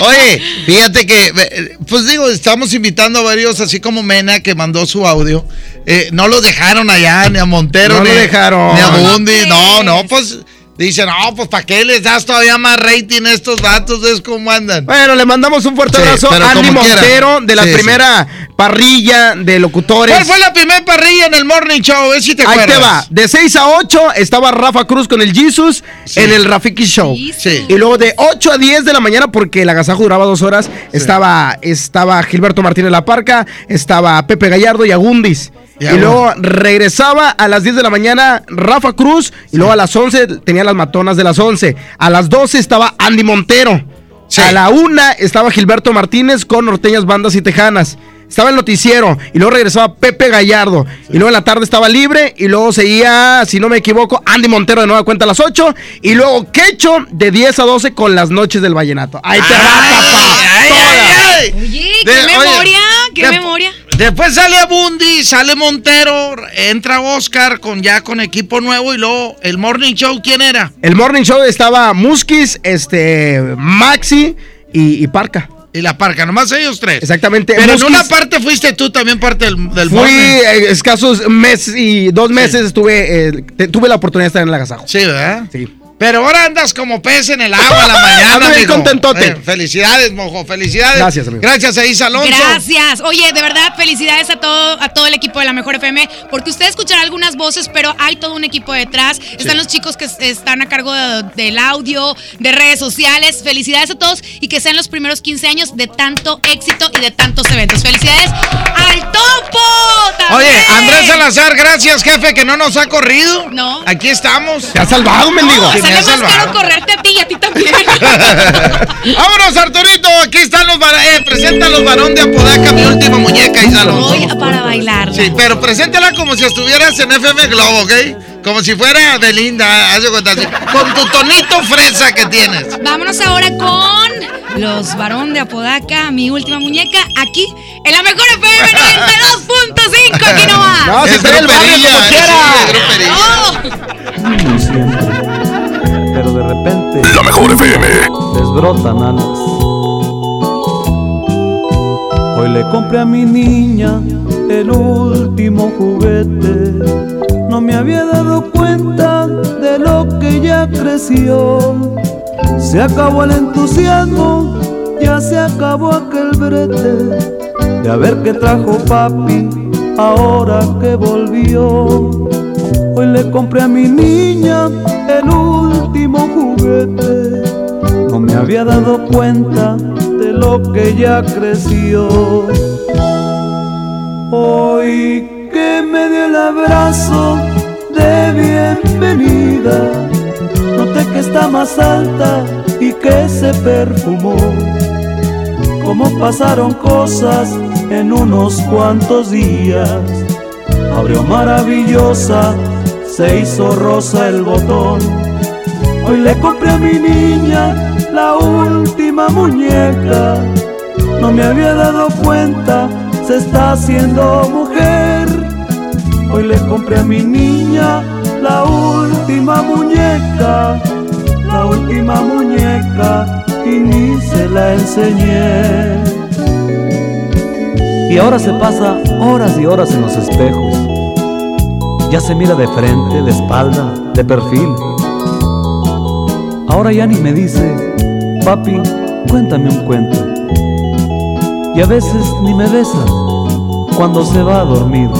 Oye, fíjate que, eh, pues digo, estamos invitando a varios, así como Mena, que mandó su audio. Eh, no lo dejaron allá, ni a Montero, No ni, lo dejaron. ni a Mundi. No, no, pues Dicen, no, pues ¿para qué les das todavía más rating a estos vatos? ¿Ves cómo andan? Bueno, le mandamos un fuerte Sí, abrazo a Andy. Montero de la Sí, sí. primera parrilla de locutores. ¿Cuál fue la primera parrilla en el Morning Show? A si te Ahí acuerdas. te va. De 6 a 8 estaba Rafa Cruz con el Jesus en el Rafiki Show. Sí. Y luego de 8 a 10 de la mañana, porque el agasajo duraba dos horas, estaba, estaba Gilberto Martínez La Parca, estaba Pepe Gallardo y Agundis. Y luego regresaba a las 10 de la mañana Rafa Cruz y luego a las 11 tenía las matonas de las 11. A las 12 estaba Andy Montero. A la 1 estaba Gilberto Martínez con norteñas, bandas y tejanas. Estaba el noticiero y luego regresaba Pepe Gallardo. Y luego en la tarde estaba libre y luego seguía, si no me equivoco, Andy Montero de nueva cuenta a las 8. Y luego Quecho de 10 a 12 con las noches del vallenato. Ahí te va, papá. Todas. Oye, De- qué oye, memoria, qué de- memoria. Después sale Abundi, sale Montero, entra Oscar con ya con equipo nuevo y luego el Morning Show, ¿quién era? El morning show estaba Muskis, este, Maxi y, y Parca. Y la parca, nomás ellos tres. Exactamente. Pero en una parte fuiste tú también parte del, del Fui Morning. eh, escasos meses y dos meses estuve, eh, tuve la oportunidad de estar en el agasajo. Sí, ¿verdad? Sí. Pero ahora andas como pez en el agua a la mañana, Ando contentote. Eh, felicidades, mojo, felicidades. Gracias, amigo. Gracias a Isa Alonso. Gracias. Oye, de verdad, felicidades a todo, a todo el equipo de la Mejor FM, porque usted escuchará algunas voces, pero hay todo un equipo detrás. Están los chicos que es- están a cargo de- del audio, de redes sociales. Felicidades a todos y que sean los primeros 15 años de tanto éxito y de tantos eventos. Felicidades al topo. Oye. Andrés Salazar, gracias, jefe, que no nos ha corrido. No. Aquí estamos. Te has salvado, mendigo. No, sale más caro correrte a ti y a ti también. Vámonos, Arturito. Aquí están los var- eh, presenta los varón de Apodaca, mi última muñeca, Isa Alonso. Voy para bailar. Sí, pero preséntala como si estuvieras en FM Globo, ¿ok? Como si fuera Belinda, haz de cuenta así. Con tu tonito fresa que tienes. Vámonos ahora con los varón de Apodaca, mi última muñeca, aquí en la mejor FM 92.5, aquí nomás. No, si Es el barrio como quiera. es La mejor FM. les brotan alas. Hoy le compré a mi niña el último juguete. No me había dado cuenta de lo que ya creció. Se acabó el entusiasmo, ya se acabó aquel brete. De a ver qué trajo papi ahora que volvió. Le compré a mi niña el último juguete. No me había dado cuenta de lo que ya creció. Hoy que me dio el abrazo de bienvenida, noté que está más alta y que se perfumó. Como pasaron cosas en unos cuantos días, abrió maravillosa, se hizo rosa el botón. Hoy le compré a mi niña la última muñeca. No me había dado cuenta, se está haciendo mujer. Hoy le compré a mi niña la última muñeca, la última muñeca y ni se la enseñé. Y ahora se pasa horas y horas en los espejos. Ya se mira de frente, de espalda, de perfil. Ahora ya ni me dice, papi, cuéntame un cuento. Y a veces ni me besa cuando se va a dormir.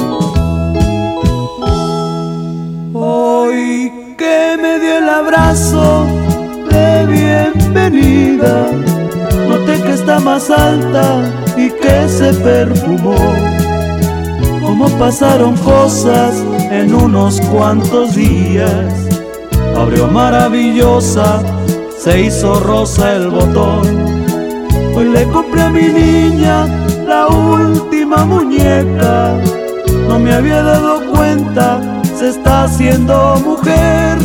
Hoy que me dio el abrazo de bienvenida, noté que está más alta y que se perfumó. Como pasaron cosas en unos cuantos días, abrió maravillosa, se hizo rosa el botón. Hoy le compré a mi niña la última muñeca. No me había dado cuenta, se está haciendo mujer.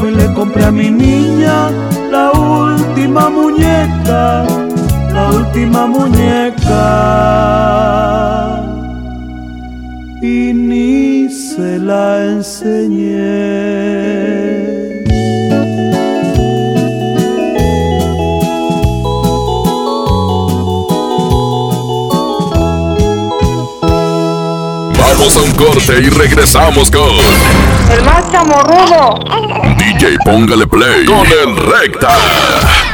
Hoy le compré a mi niña la última muñeca, la última muñeca. Se la enseñé. Vamos a un corte y regresamos con El más chamorrudo. DJ, póngale play con el recta.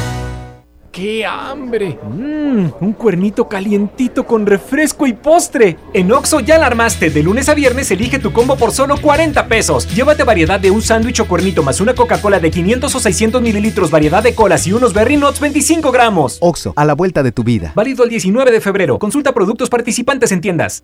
¡Qué hambre! Mmm, un cuernito calientito con refresco y postre. En Oxo ya la armaste. De lunes a viernes elige tu combo por solo 40 pesos. Llévate variedad de un sándwich o cuernito más una Coca-Cola de 500 o 600 mililitros, variedad de colas y unos Berry Nuts 25 gramos. Oxo, a la vuelta de tu vida. Válido el 19 de febrero. Consulta productos participantes en tiendas.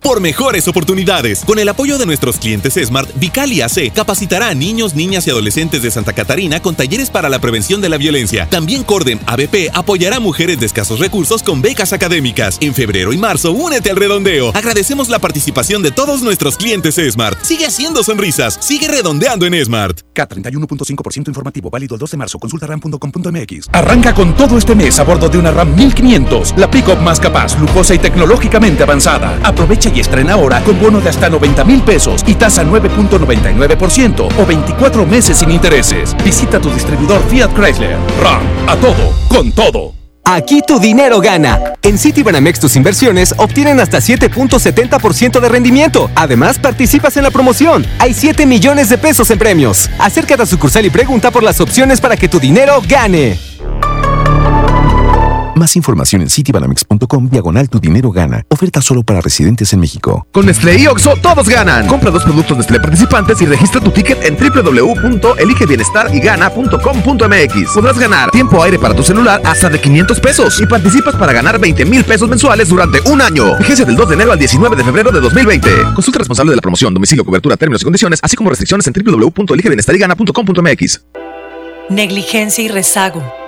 Por mejores oportunidades, con el apoyo de nuestros clientes Smart, Vicali AC capacitará a niños, niñas y adolescentes de Santa Catarina con talleres para la prevención de la violencia. También Cordem ABP apoyará a mujeres de escasos recursos con becas académicas. En febrero y marzo, únete al redondeo. Agradecemos la participación de todos nuestros clientes Smart. Sigue haciendo sonrisas, sigue redondeando en Smart. K31.5% informativo, válido el 2 de marzo. Consulta ram.com.mx. Arranca con todo este mes a bordo de una RAM 1500, la pick-up más capaz, lujosa y tecnológicamente avanzada. Aprovecha y estrena ahora con bono de hasta 90 mil pesos y tasa 9.99% o 24 meses sin intereses. Visita tu distribuidor Fiat Chrysler. RAM, a todo, con todo. Aquí tu dinero gana. En Citibanamex tus inversiones obtienen hasta 7.70% de rendimiento. Además, participas en la promoción. Hay 7 millones de pesos en premios. Acércate a sucursal y pregunta por las opciones para que tu dinero gane. Más información en citibanamex.com diagonal tu dinero gana. Oferta solo para residentes en México. Con Nestlé y Oxo todos ganan. Compra dos productos Nestlé participantes y registra tu ticket en www.eligebienestarygana.com.mx. Podrás ganar tiempo aire para tu celular hasta de 500 pesos y participas para ganar 20 mil pesos mensuales durante un año. Vigencia del 2 de enero al 19 de febrero de 2020. Consulta responsable de la promoción, domicilio, cobertura, términos y condiciones, así como restricciones en www.eligebienestarygana.com.mx. Negligencia y rezago.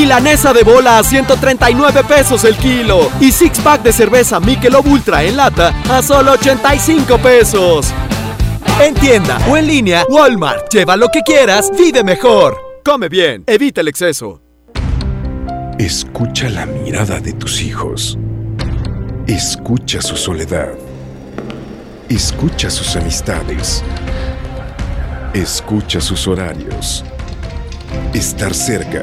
Milanesa de bola a 139 pesos el kilo y six pack de cerveza Michelob Ultra en lata a solo 85 pesos. En tienda o en línea, Walmart. Lleva lo que quieras, vive mejor. Come bien, evita el exceso. Escucha la mirada de tus hijos. Escucha su soledad. Escucha sus amistades. Escucha sus horarios. Estar cerca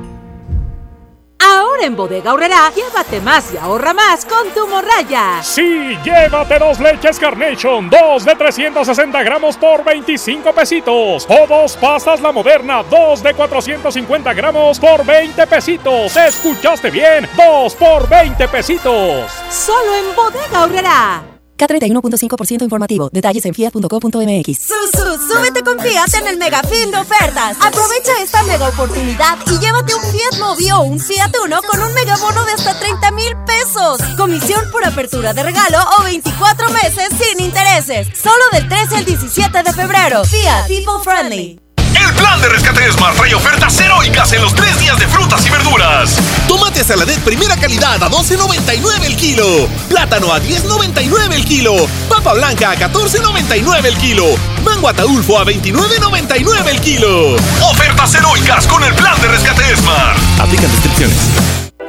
En Bodega Horrera, llévate más y ahorra más con tu morraya. Sí, llévate dos leches Carnation, dos de 360 gramos por 25 pesitos. O dos pastas La Moderna, dos de 450 gramos por 20 pesitos. ¿Escuchaste bien? Dos por 20 pesitos. Solo en Bodega Horrera. K31.5% informativo. Detalles en fiat.co.mx. Sus, súbete con Fiat en el mega fin de ofertas. Aprovecha esta mega oportunidad y llévate un Fiat Mobi o un Fiat Uno con un megabono de hasta 30 mil pesos. Comisión por apertura de regalo o 24 meses sin intereses. Solo del 13 al 17 de febrero. Fiat People Friendly. El plan de rescate Smart trae ofertas heroicas en los tres días de frutas y verduras. Tomate saladet primera calidad a 12.99 el kilo. Plátano a 10.99 el kilo. Papa blanca a 14.99 el kilo. Mango ataulfo a 29.99 el kilo. Ofertas heroicas con el plan de rescate Smart. Aplican descripciones.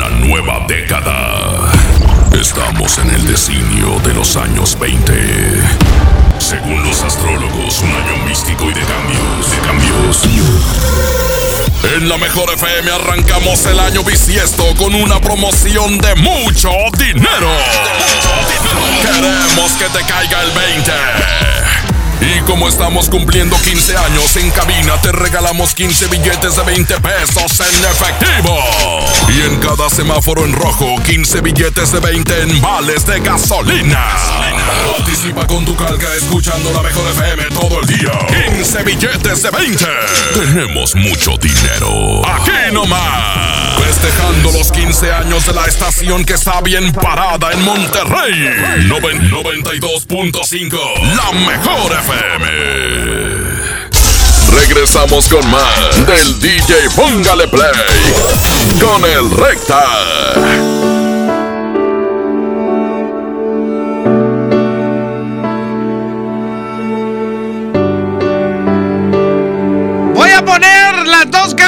Una nueva década. Estamos en el designio de los años 20. Según los astrólogos, un año místico y de cambios, de cambios. En la mejor FM arrancamos el año bisiesto con una promoción de mucho dinero. Queremos que te caiga el 20. Y como estamos cumpliendo 15 años en cabina, te regalamos 15 billetes de 20 pesos en efectivo. Y en cada semáforo en rojo, 15 billetes de 20 en vales de gasolina. Participa con tu calca escuchando la mejor FM todo el día. 15 billetes de 20. Tenemos mucho dinero. Aquí nomás. Festejando los 15 años de la estación que está bien parada en Monterrey. 92.5. La mejor FM. Regresamos con más del DJ Póngale Play con el Recta.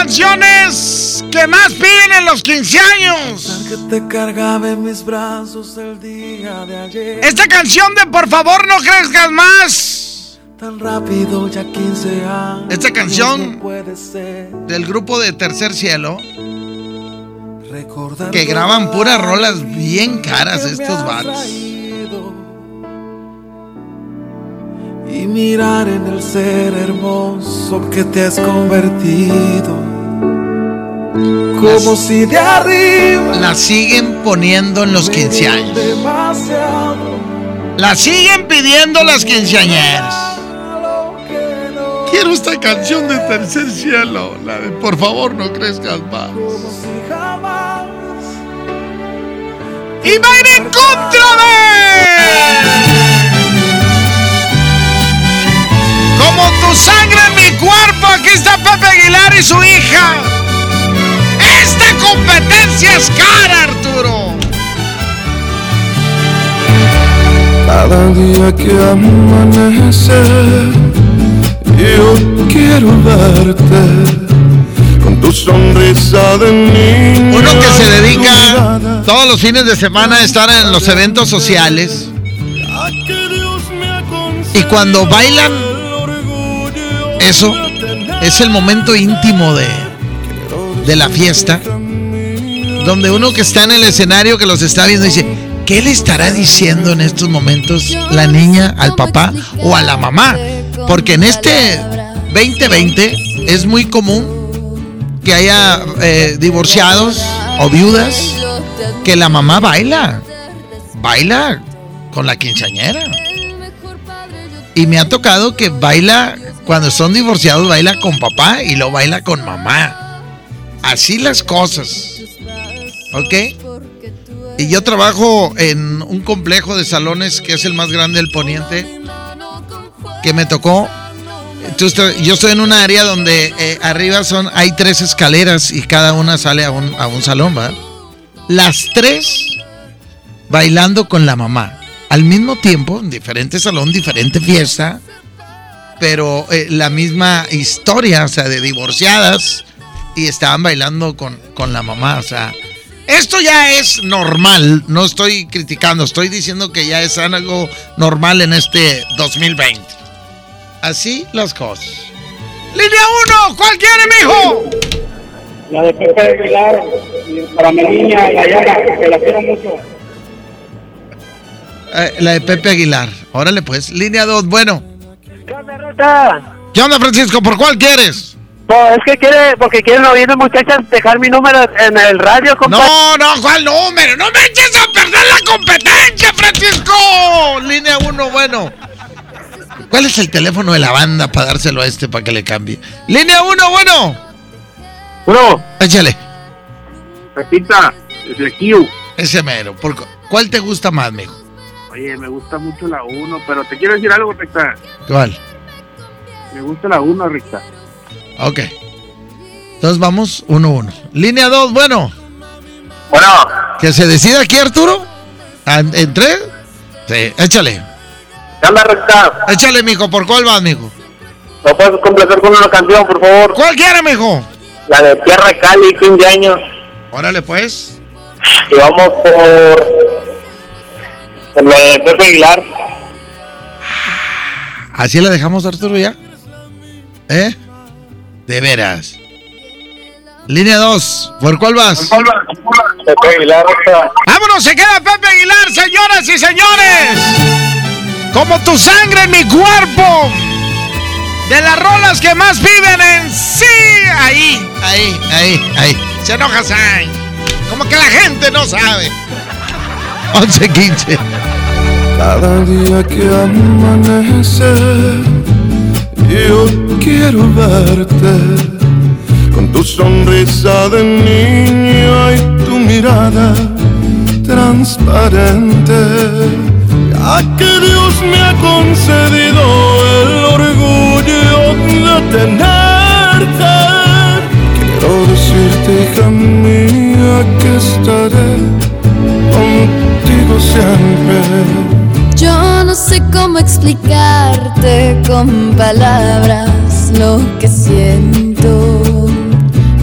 Canciones que más piden en los 15 años. Que te cargaba en mis brazos el día de ayer. Esta canción de Por favor no crezcas más. Tan rápido ya 15 años. Esta canción puede ser. del grupo de Tercer Cielo. Recordar Que graban puras rolas bien caras estos vatos. Y mirar en el ser hermoso que te has convertido. Como si de arriba. La siguen poniendo en los 15 años. La siguen pidiendo las quinceañeras. Quiero esta canción de Tercer Cielo, la de Por favor no crezcas más. Y va a ir en contra de... Como tu sangre en mi cuerpo, aquí está Pepe Aguilar y su hija. Competencia es cara, Arturo. Cada día que amanece, yo quiero verte con tu sonrisa de niño. Uno que se dedica todos los fines de semana a estar en los eventos sociales. Y cuando bailan, eso es el momento íntimo de, de la fiesta. Donde uno que está en el escenario que los está viendo dice, ¿qué le estará diciendo en estos momentos la niña al papá o a la mamá? Porque en este 2020 es muy común que haya eh, divorciados o viudas que la mamá baila, baila con la quinceañera. Y me ha tocado que baila, cuando son divorciados, baila con papá y lo baila con mamá. Así las cosas. ¿Ok? Y yo trabajo en un complejo de salones que es el más grande del poniente, que me tocó. Yo estoy en un área donde eh, arriba son hay tres escaleras y cada una sale a un, a un salón, ¿va? Las tres bailando con la mamá al mismo tiempo, en diferente salón, diferente fiesta, pero eh, la misma historia, o sea, de divorciadas y estaban bailando con, con la mamá, o sea, esto ya es normal, no estoy criticando, estoy diciendo que ya es algo normal en este 2020. Así las cosas. Línea 1, ¿cuál quiere, mijo? La de Pepe Aguilar, para mi niña, la Yaga, que la quiero mucho. Eh, la de Pepe Aguilar. Órale, pues. Línea 2, bueno. ¿Qué onda, Rota? ¿Qué onda, Francisco? ¿Por cuál quieres? Pues es que quiere, porque quieren oír muchachas dejar mi número en el radio, compadre. No, no, ¿cuál número? ¡No me eches a perder la competencia, Francisco! Línea 1, bueno. ¿Cuál es el teléfono de la banda para dárselo a este para que le cambie? Línea 1, bueno. Uno. Échale. Repita, desde Q. Ese mero. ¿Por cu- ¿Cuál te gusta más, mijo? Oye, me gusta mucho la 1, pero te quiero decir algo, Rita. ¿Cuál? Me gusta la 1, Rita. Ok. Entonces vamos 1-1. Línea 2, bueno. Bueno. ¿Que se decida aquí, Arturo? ¿En en tres? Sí, échale. ¿Qué onda, Rita? Échale, mijo. ¿Por cuál vas, mijo? ¿Me puedes complacer con una canción, por favor? ¿Cuál quiere, mijo? La de Tierra Cali, 15 años. Órale, pues. Y vamos por... Por la de Pepe Aguilar. ¿Así la dejamos, Arturo, ya? ¿Eh? De veras. Línea 2. ¿Por cuál vas? Pepe Aguilar. ¡Vámonos! ¡Se queda Pepe Aguilar, señoras y señores! Como tu sangre en mi cuerpo. De las rolas que más viven en sí. Ahí, ahí, ahí, ahí. Se enoja Sain. Como que la gente no sabe. 11-15. Cada día que amanece, yo quiero verte con tu sonrisa de niño y tu mirada transparente. Ya que Dios me ha concedido el orgullo de tenerte, quiero decirte, hija mía, que estaré contigo siempre. Yo no sé cómo explicarte con palabras lo que siento,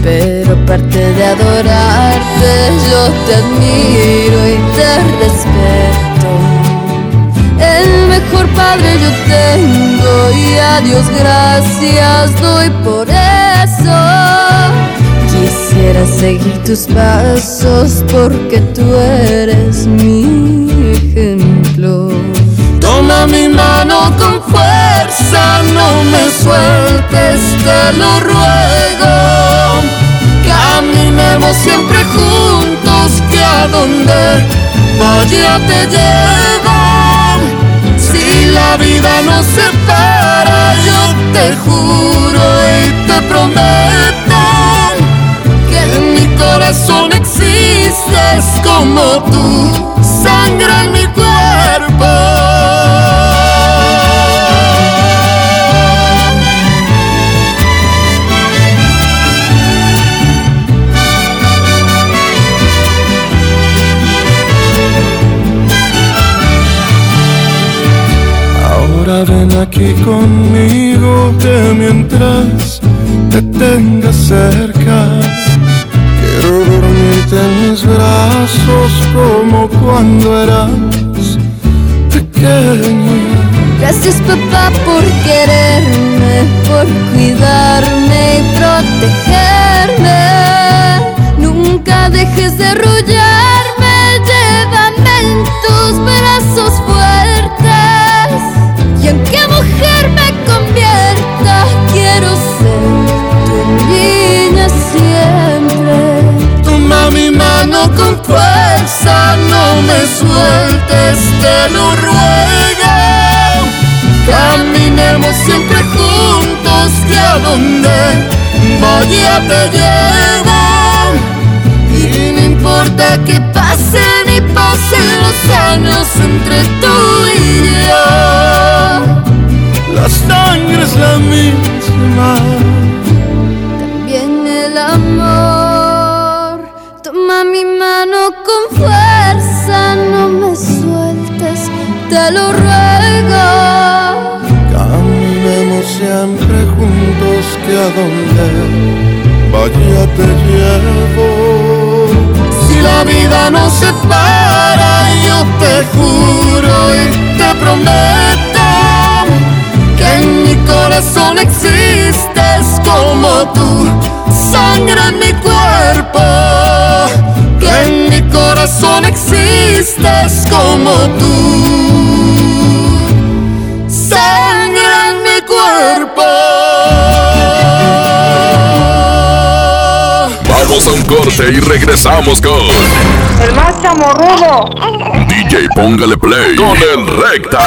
pero aparte de adorarte, yo te admiro y te respeto. El mejor padre yo tengo y a Dios gracias doy por eso. Quisiera seguir tus pasos porque tú eres ejemplo. Mi mano con fuerza, no me sueltes, te lo ruego. Caminemos siempre juntos, que a donde vaya te llevo. Si la vida nos separa, yo te juro y te prometo que en mi corazón existes como tú, sangre en mi cuerpo. Ven aquí conmigo que mientras te tenga cerca Quiero dormirte en mis brazos como cuando eras pequeña Gracias papá por quererme, por cuidarme y protegerme. Nunca dejes de arrullarme, quiero ser tu niña siempre. Toma mi mano con fuerza, no me sueltes, te lo ruego. Caminemos siempre juntos, que a donde vaya te llevo. Y no importa que pasen y pasen los años entre tú y yo. La sangre es la misma. También el amor. Toma mi mano con fuerza, no me sueltes, te lo ruego. Caminemos siempre juntos, que a donde vaya te llevo. Si la vida nos separa, yo te juro y te prometo mi corazón existes como tú, sangre en mi cuerpo. Que en mi corazón existes como tú, sangre en mi cuerpo. Vamos a un corte y regresamos con El más chamorrudo. DJ Póngale Play con el Recta.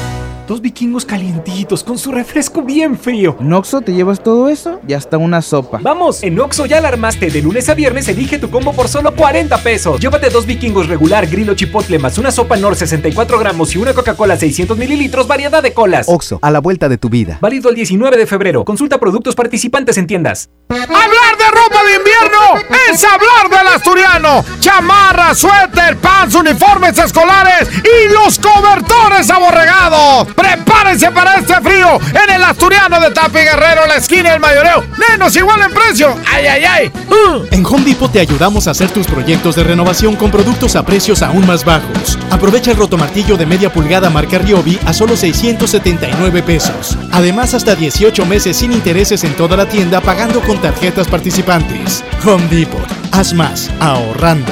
Dos vikingos calientitos con su refresco bien frío. ¿En Oxxo te llevas todo eso? Y hasta una sopa. Vamos, en Oxo ya la armaste. De lunes a viernes elige tu combo por solo 40 pesos. Llévate dos vikingos regular, grillo chipotle, más una sopa Nor 64 gramos y una Coca-Cola 600 mililitros, variedad de colas. Oxo, a la vuelta de tu vida. Válido el 19 de febrero. Consulta productos participantes en tiendas. Hablar de ropa de invierno es hablar del asturiano. Chamarra, suéter, pants, uniformes escolares y los cobertores aborregados. Prepárense para este frío en el asturiano de Tapi Guerrero, la esquina del mayoreo. Menos igual en precio. ¡Ay, ay, ay! En Home Depot te ayudamos a hacer tus proyectos de renovación con productos a precios aún más bajos. Aprovecha el rotomartillo de media pulgada marca Ryobi a solo 679 pesos. Además, hasta 18 meses sin intereses en toda la tienda pagando con tarjetas participantes. Home Depot. Haz más, ahorrando.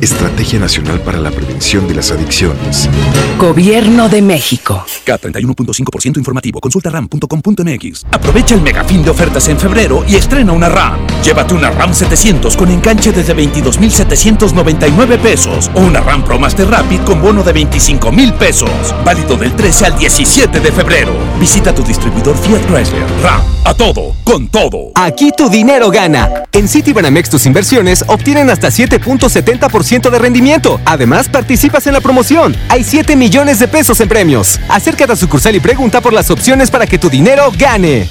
Estrategia Nacional para la Prevención de las Adicciones. Gobierno de México. K31.5% informativo. Consulta ram.com.mx. Aprovecha el megafín de ofertas en febrero y estrena una RAM. Llévate una RAM 700 con enganche desde 22,799 pesos o una RAM Pro Master Rapid con bono de 25,000 pesos. Válido del 13 al 17 de febrero. Visita tu distribuidor Fiat Chrysler. RAM. A todo, con todo. Aquí tu dinero gana. En Citibanamex tus inversiones obtienen hasta 7.70% de rendimiento. Además, participas en la promoción. Hay 7 millones de pesos en premios. Acércate a sucursal y pregunta por las opciones para que tu dinero gane.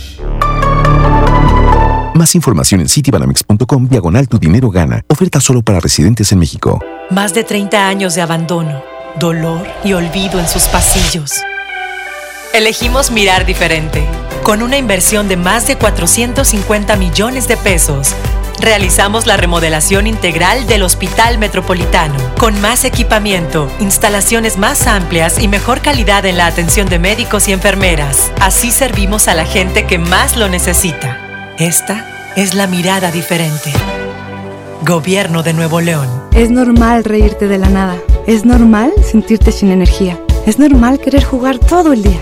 Más información en citibanamex.com diagonal tu dinero gana. Oferta solo para residentes en México. Más de 30 años de abandono, dolor y olvido en sus pasillos. Elegimos mirar diferente. Con una inversión de más de 450 millones de pesos, realizamos la remodelación integral del Hospital Metropolitano, con más equipamiento, instalaciones más amplias y mejor calidad en la atención de médicos y enfermeras. Así servimos a la gente que más lo necesita. Esta es la mirada diferente. Gobierno de Nuevo León. Es normal reírte de la nada. Es normal sentirte sin energía. Es normal querer jugar todo el día.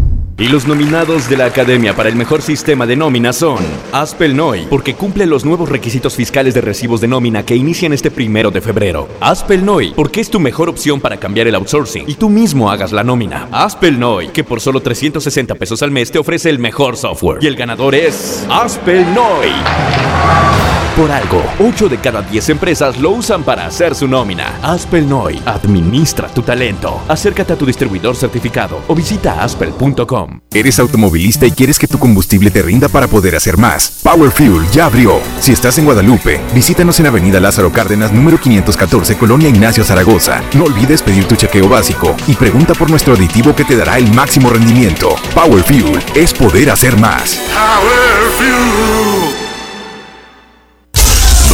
Y los nominados de la Academia para el mejor sistema de nómina son Aspel Noy, porque cumple los nuevos requisitos fiscales de recibos de nómina que inician este primero de febrero. Aspel Noy, porque es tu mejor opción para cambiar el outsourcing y tú mismo hagas la nómina. Aspel Noy, que por solo 360 pesos al mes te ofrece el mejor software. Y el ganador es Aspel Noy. Por algo, 8 de cada 10 empresas lo usan para hacer su nómina. Aspel Noy, administra tu talento. Acércate a tu distribuidor certificado o visita aspel.com. ¿Eres automovilista y quieres que tu combustible te rinda para poder hacer más? Power Fuel ya abrió. Si estás en Guadalupe, visítanos en Avenida Lázaro Cárdenas, número 514, Colonia Ignacio Zaragoza. No olvides pedir tu chequeo básico y pregunta por nuestro aditivo que te dará el máximo rendimiento. Power Fuel es poder hacer más. Power Fuel.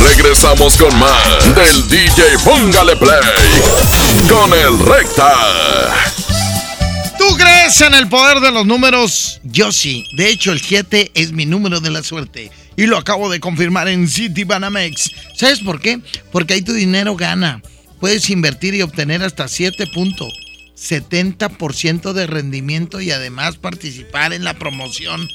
Regresamos con más del DJ Póngale Play con el Recta. ¿Tú crees en el poder de los números? Yo sí. De hecho, el 7 es mi número de la suerte. Y lo acabo de confirmar en City Banamex. ¿Sabes por qué? Porque ahí tu dinero gana. Puedes invertir y obtener hasta 7.70% de rendimiento y además participar en la promoción.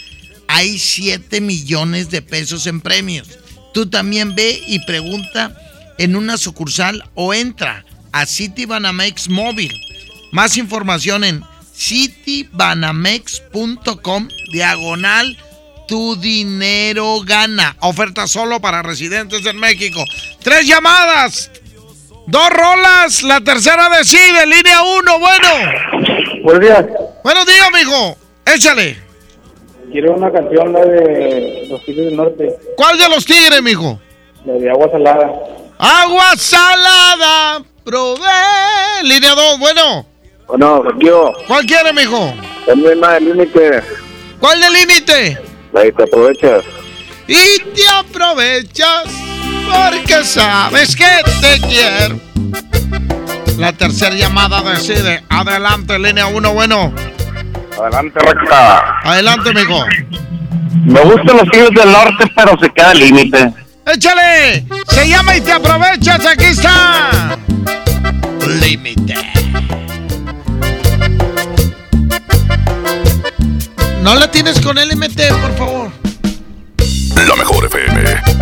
Hay 7 millones de pesos en premios. Tú también ve y pregunta en una sucursal o entra a City Banamex Móvil. Más información en citybanamex.com diagonal tu dinero gana. Oferta solo para residentes en México. Tres llamadas. Dos rolas. La tercera decide. Línea uno. Bueno. Buenos días. Buenos días, mijo. Échale. Quiero una canción la de Los Tigres del Norte, ¿Cuál de los tigres, mijo? la de Agua Salada. Agua salada. Probé. Línea dos. Bueno. Bueno, yo. ¿Cuál quiere, mijo? También más el límite. ¿Cuál del límite? La que te aprovechas. Y te aprovechas porque sabes que te quiero. La tercera llamada decide. Adelante, línea uno, bueno. Adelante, recta. Adelante, mijo. Me gustan los Tigres del Norte, pero se queda el límite. ¡Échale! Se llama y te aprovechas. Aquí está. Límite. No la tienes con LMT, por favor. La mejor FM.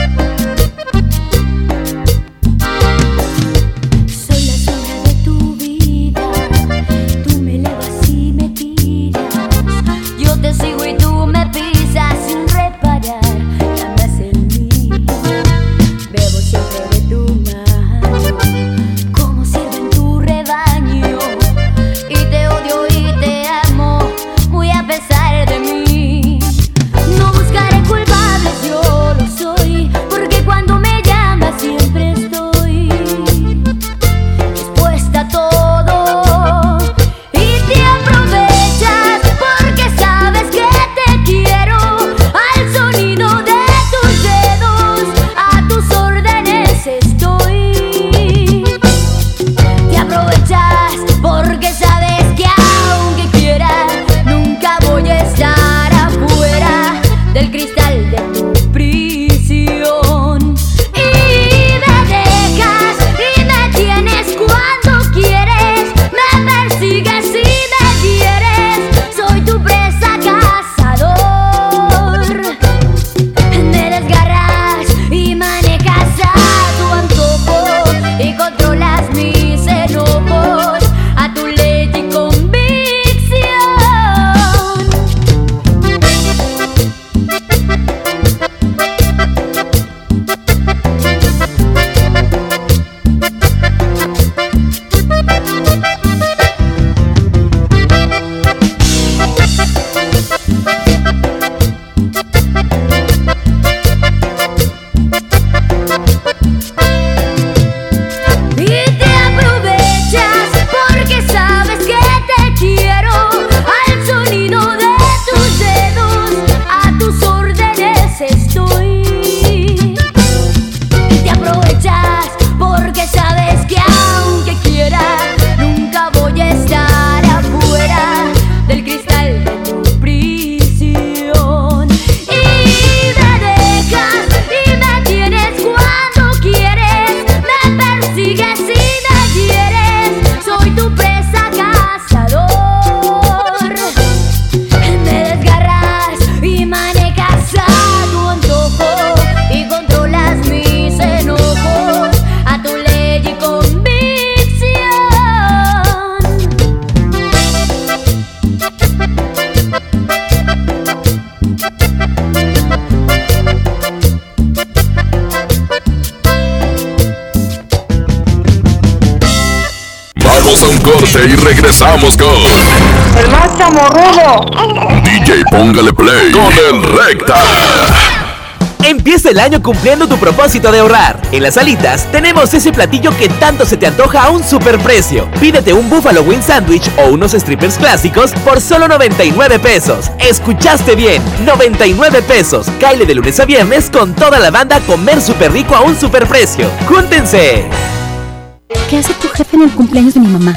Regresamos con. El más chamorrudo. DJ Póngale Play con el Recta. Empieza el año cumpliendo tu propósito de ahorrar. En las alitas tenemos ese platillo que tanto se te antoja a un superprecio. Pídete un Buffalo Wing Sandwich o unos strippers clásicos por solo 99 pesos. Escuchaste bien, 99 pesos. Caile de lunes a viernes con toda la banda a comer súper rico a un superprecio. ¡Júntense! ¿Qué hace tu jefe en el cumpleaños de mi mamá?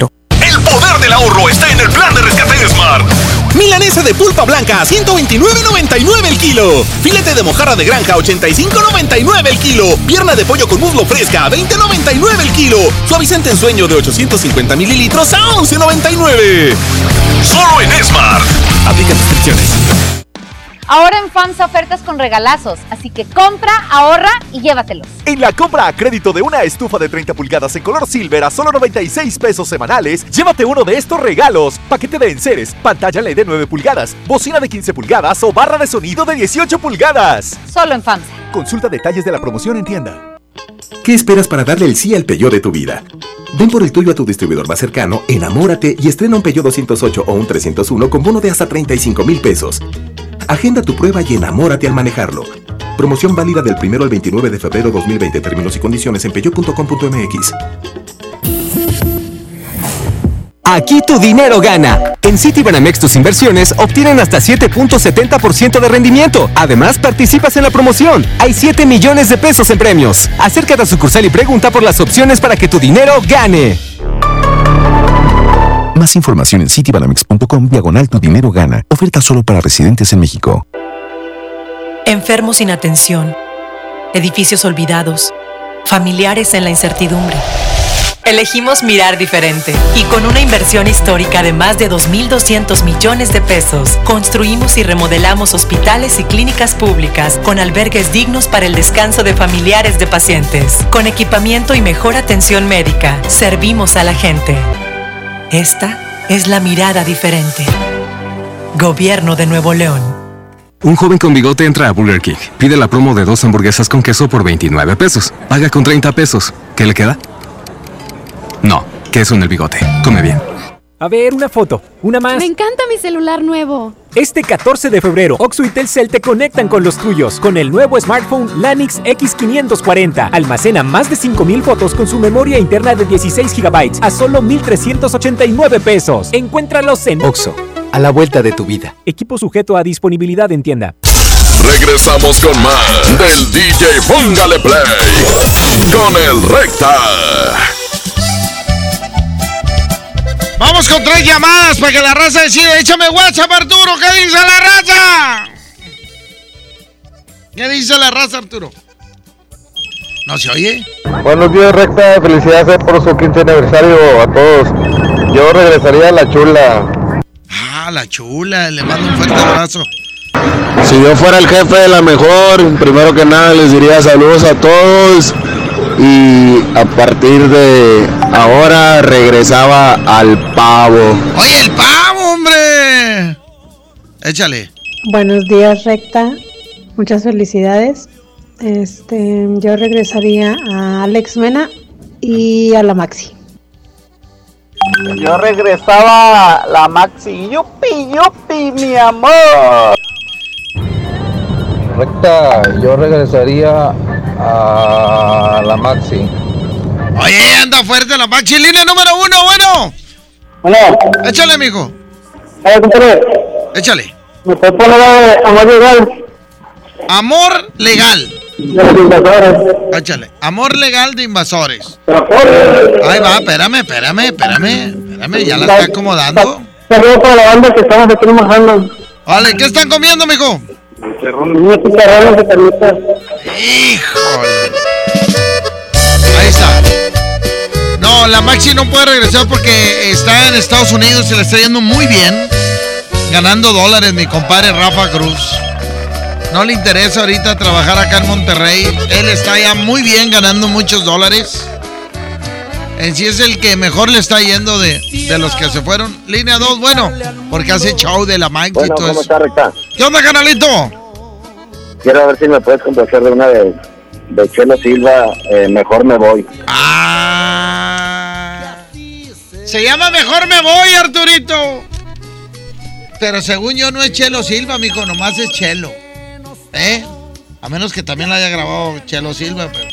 Del ahorro está en el plan de rescate de Smart. Milanesa de pulpa blanca a 129.99 el kilo. Filete de mojarra de granja a 85.99 el kilo. Pierna de pollo con muslo fresca a 20.99 el kilo. Suavicente en sueño de 850 mililitros a 11.99. Solo en Smart. Aplica restricciones. Ahora en FAMSA ofertas con regalazos, así que compra, ahorra y llévatelos. En la compra a crédito de una estufa de 30 pulgadas en color silver a solo 96 pesos semanales, llévate uno de estos regalos: paquete de enseres, pantalla LED de 9 pulgadas, bocina de 15 pulgadas o barra de sonido de 18 pulgadas. Solo en FAMSA. Consulta detalles de la promoción en tienda. ¿Qué esperas para darle el sí al Peugeot de tu vida? Ven por el tuyo a tu distribuidor más cercano, enamórate y estrena un Peugeot 208 o un 301 con bono de hasta 35 mil pesos. Agenda tu prueba y enamórate al manejarlo. Promoción válida del 1 al 29 de febrero 2020. Términos y condiciones en peyo.com.mx. Aquí tu dinero gana. En Citibanamex tus inversiones obtienen hasta 7.70% de rendimiento. Además, participas en la promoción. Hay 7 millones de pesos en premios. Acércate a sucursal y pregunta por las opciones para que tu dinero gane. Más información en citibanamex.com diagonal tu dinero gana. Oferta solo para residentes en México. Enfermos sin atención, edificios olvidados, familiares en la incertidumbre. Elegimos mirar diferente y con una inversión histórica de más de 2.200 millones de pesos, construimos y remodelamos hospitales y clínicas públicas con albergues dignos para el descanso de familiares de pacientes. Con equipamiento y mejor atención médica, servimos a la gente. Esta es la mirada diferente. Gobierno de Nuevo León. Un joven con bigote entra a Burger King. Pide la promo de dos hamburguesas con queso por 29 pesos. Paga con 30 pesos. ¿Qué le queda? No, queso en el bigote. Come bien. A ver, una foto. Una más. Me encanta mi celular nuevo. Este 14 de febrero, Oxo y Telcel te conectan con los tuyos con el nuevo smartphone Lanix X540. Almacena más de 5000 fotos con su memoria interna de 16 GB a solo 1389 pesos. Encuéntralos en Oxo, a la vuelta de tu vida. Equipo sujeto a disponibilidad en tienda. Regresamos con más del DJ Póngale Play con el Recta. Vamos con tres llamadas para que la raza decida. Échame WhatsApp, Arturo. ¿Qué dice la raza? ¿Qué dice la raza, Arturo? ¿No se oye? Buenos días, Recta. Felicidades por su 15 aniversario a todos. Yo regresaría a la chula. Ah, la chula. Le mando un fuerte abrazo. Si yo fuera el jefe de la mejor, primero que nada les diría saludos a todos y a partir de ahora regresaba al pavo. Oye, el pavo, hombre. Échale. Buenos días, Recta. Muchas felicidades. Este, yo regresaría a Alex Mena y a la Maxi. Yo regresaba a la Maxi. Yupi, yupi, mi amor. recta, yo regresaría a la Maxi. Oye, anda fuerte la Maxi. Línea número uno, bueno. Bueno. Échale, mijo. Compadre. Échale. ¿Me amor legal? Amor legal. De los invasores. Échale. Amor legal de invasores. Pero. Ahí va, espérame, espérame, espérame. Espérame, ya la está acomodando. Saludos para la banda que estamos aquí mojando. Vale, ¿qué están comiendo, mijo? Chicharrones. Híjole. Ahí está. No, la Maxi no puede regresar porque está en Estados Unidos y le está yendo muy bien. Ganando dólares, mi compadre Rafa Cruz. No le interesa ahorita trabajar acá en Monterrey. Él está ya muy bien ganando muchos dólares. En sí es el que mejor le está yendo de, de los que se fueron. Línea 2, bueno, porque hace show de la Maxi Bueno, y todo ¿cómo eso. está, Recta? ¿Qué onda, canalito? Quiero ver si me puedes complacer de una de, de Chelo Silva, eh, Mejor Me Voy. Ah. Se llama Mejor Me Voy, Arturito. Pero según yo no es Chelo Silva, mijo, nomás es Chelo. ¿Eh? A menos que también la haya grabado Chelo Silva, pero.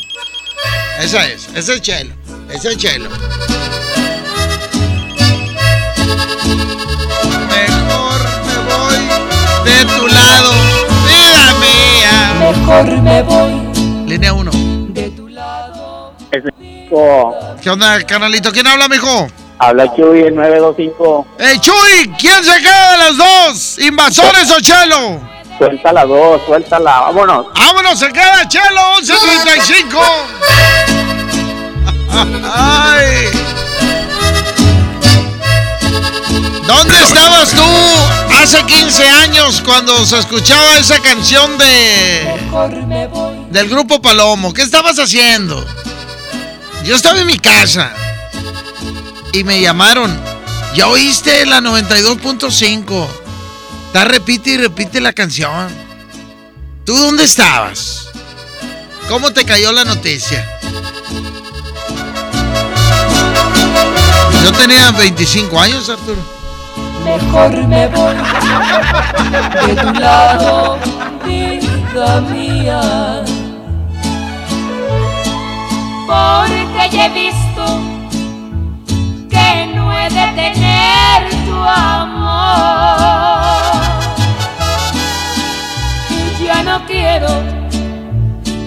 Esa es, ese es Chelo. Ese es Chelo. Mejor me voy. Línea 1. ¿Qué onda, canalito? ¿Quién habla, mijo? Habla Chuy, el 925. ¡Ey, Chuy! ¿Quién se queda de los dos? ¿Invasores o Chelo? Suelta la dos, suéltala, vámonos. ¡Vámonos! ¡Se queda Chelo! ¡11.35! ¡Ay! ¿Dónde estabas tú hace 15 años cuando se escuchaba esa canción de del grupo Palomo? ¿Qué estabas haciendo? Yo estaba en mi casa y me llamaron. ¿Ya oíste la 92.5? Está repite y repite la canción. ¿Tú dónde estabas? ¿Cómo te cayó la noticia? Yo tenía 25 años, Arturo. Mejor me voy de tu lado, vida mía. Porque ya he visto que no he de tener tu amor. Y ya no quiero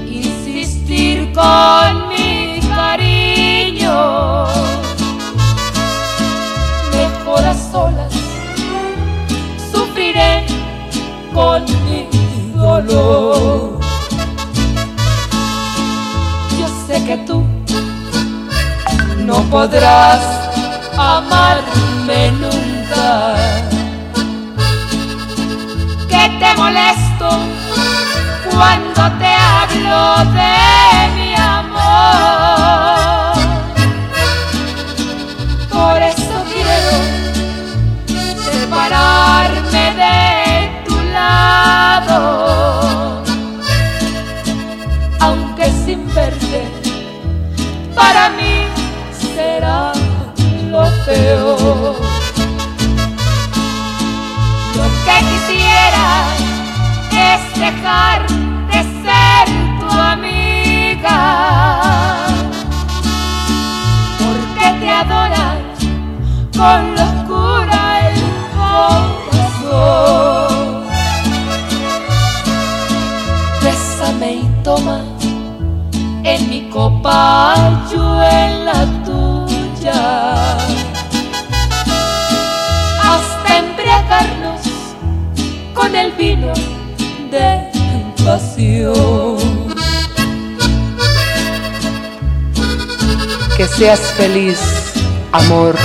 insistir con mi cariño. Mejor a solas con mi dolor. Yo sé que tú no podrás amarme nunca. Que te molesto cuando te hablo de mi amor. Por eso quiero separarme de para mí será lo peor. Lo que quisiera es dejar de ser tu amiga, porque te adora con locura el corazón. Bésame y toma en mi copa, yo en la tuya. Hasta embriagarnos con el vino de pasión. Que seas feliz, amor.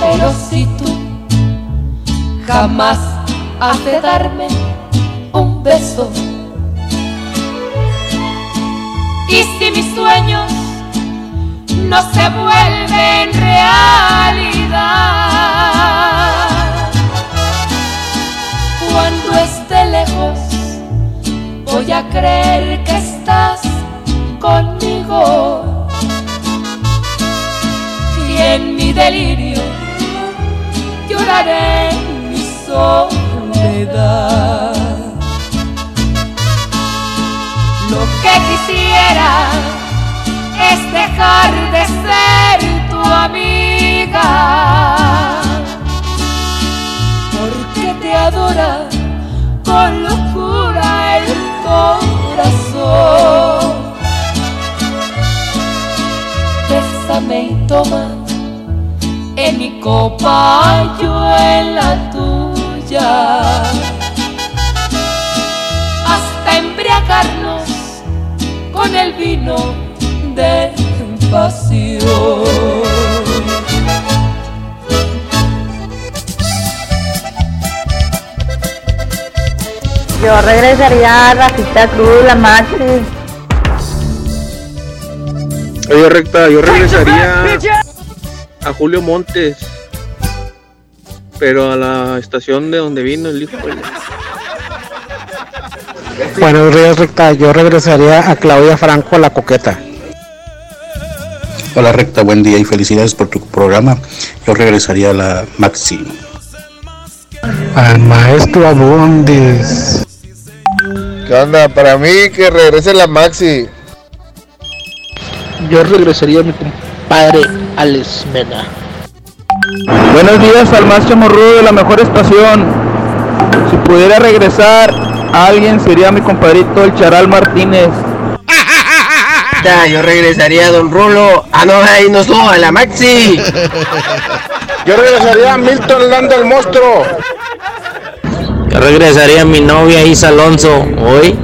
Pero si tú jamás has darme un beso, y si mis sueños no se vuelven realidad, cuando esté lejos voy a creer que estás conmigo. Y en mi delirio lo que quisiera es dejar de ser tu amiga, porque te adora con locura el corazón. Bésame y toma en mi copa yo en la. Hasta embriagarnos con el vino de pasión. Yo regresaría a Rafita Cruz, la Maxi. Oye, recta, yo regresaría a Julio Montes, pero a la estación de donde vino el hijo. Buenos días, Recta. Yo regresaría a Claudia Franco, la coqueta. Hola recta, buen día y felicidades por tu programa. Yo regresaría a la Maxi. Al maestro Abundis. ¿Qué onda? Para mí que regrese la Maxi. Yo regresaría a mi compadre Alex Mena. Buenos días al más chamorrudo de la mejor estación. Si pudiera regresar a alguien sería mi compadrito el Charal Martínez. Yo regresaría a Don Rulo. Ah, no, ahí no soy, a la Maxi. Yo regresaría a Milton Lando el monstruo. Yo regresaría a mi novia Isa Alonso. Hoy.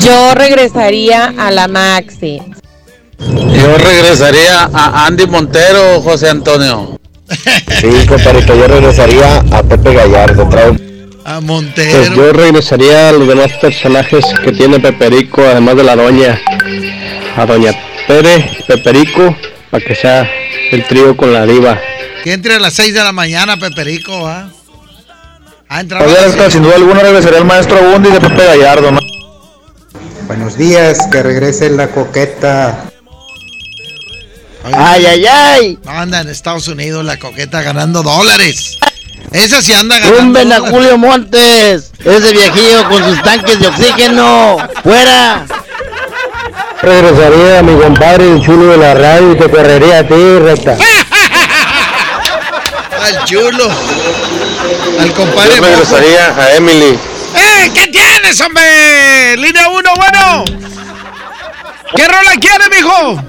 Yo regresaría a la Maxi. Yo regresaría a Andy Montero, José Antonio. Sí, compadrito, yo regresaría a Pepe Gallardo. Trae A Pues Montero. yo regresaría a los demás personajes que tiene Peperico, además de la doña. A doña Pere, Peperico, para que sea el trío con la diva. Que entre a las 6 de la mañana, Peperico. Ah, entraba a Oye, sin duda alguna regresaría el maestro Bundy de Pepe Gallardo, ¿no? Buenos días, que regrese la coqueta. Ay, ay, ay. Anda en Estados Unidos la coqueta ganando dólares. Esa sí anda ganando. Tumben a. Julio Montes. Ese viejillo con sus tanques de oxígeno. ¡Fuera! Regresaría a mi compadre el chulo de la radio y te correría a ti, recta. Al chulo. Al compadre. Yo regresaría a Emily. ¡Eh! ¿Qué tienes, hombre? Línea 1, bueno. ¿Qué rola quieres, mijo?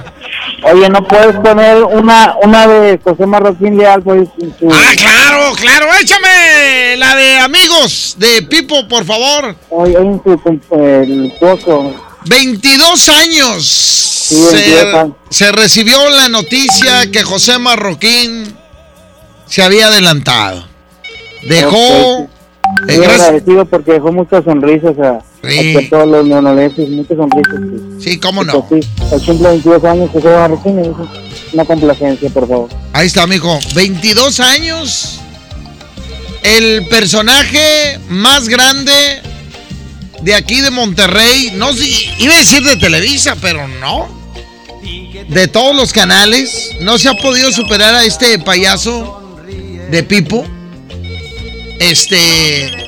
Oye, ¿no puedes poner una, una de José Marroquín Leal? Pues, su- Ah, claro, claro. Échame la de amigos de Pipo, por favor. Hoy en su el pozo. 22 años. Sí, se, 22 años. se recibió la noticia que José Marroquín se había adelantado. Dejó. Ok. eh, Muy gracias- agradecido porque dejó muchas sonrisas a, Sí. a todos los neonolenses, muchas sonrisas. pues. Sí, cómo no. pues sí, el cumple 22 años José Marroquín, es una complacencia, por favor. Ahí está, mijo. 22 años. El personaje más grande de aquí de Monterrey. No sé, iba a decir de Televisa, pero no. De todos los canales. No se ha podido superar a este payaso de Pipo. Este.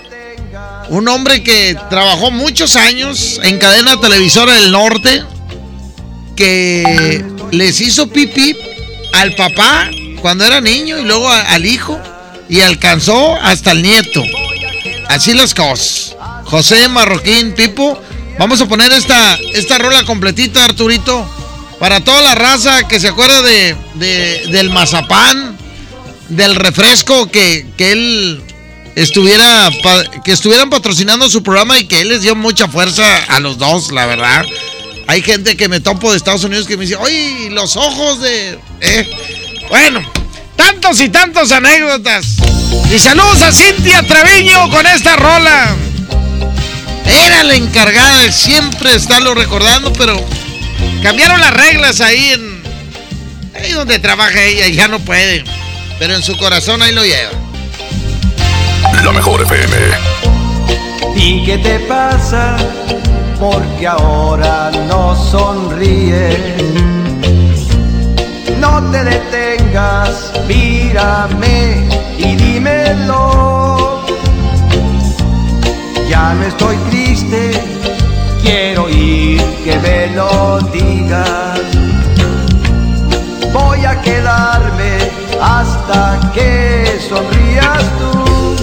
Un hombre que trabajó muchos años en cadena televisora del norte. Que les hizo pipí al papá cuando era niño y luego al hijo. Y alcanzó hasta el nieto. Así las cosas. José Marroquín, Pipo. Vamos a poner esta, esta rola completita, Arturito. Para toda la raza que se acuerda de, de- del mazapán, del refresco que, que él estuviera que estuvieran patrocinando su programa y que él les dio mucha fuerza a los dos, la verdad. Hay gente que me topo de Estados Unidos que me dice, oye, los ojos de... eh". Bueno, tantos y tantos anécdotas. Y saludos a Cintia Treviño con esta rola. Era la encargada de siempre estarlo recordando, pero cambiaron las reglas ahí en... Ahí donde trabaja ella, ya no puede. Pero en su corazón ahí lo lleva. La mejor FM. ¿Y qué te pasa? Porque ahora no sonríes. No te detengas, mírame y dímelo. Ya no estoy triste, quiero oír que me lo digas. Voy a quedarme hasta que sonrías tú.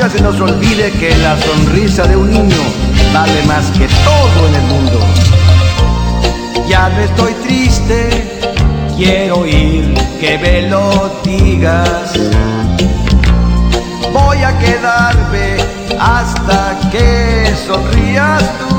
nunca se nos olvide que la sonrisa de un niño vale más que todo en el mundo. Ya no estoy triste, quiero oír que me lo digas. Voy a quedarme hasta que sonrías tú.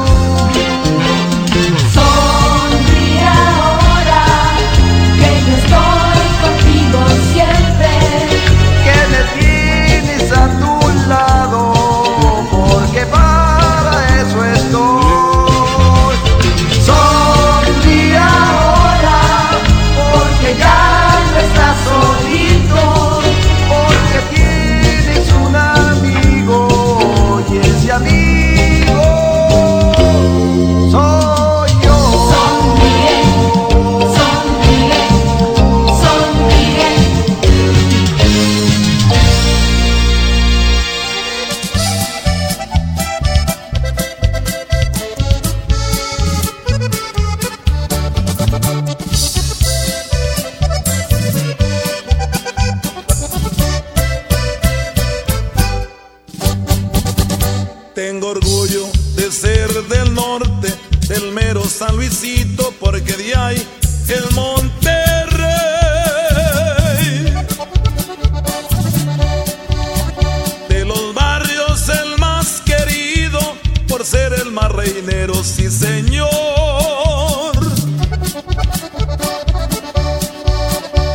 Reinero, sí señor.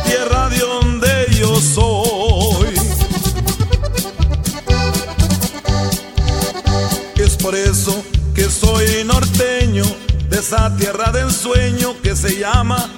Tierra de donde yo soy. Es por eso que soy norteño de esa tierra de ensueño que se llama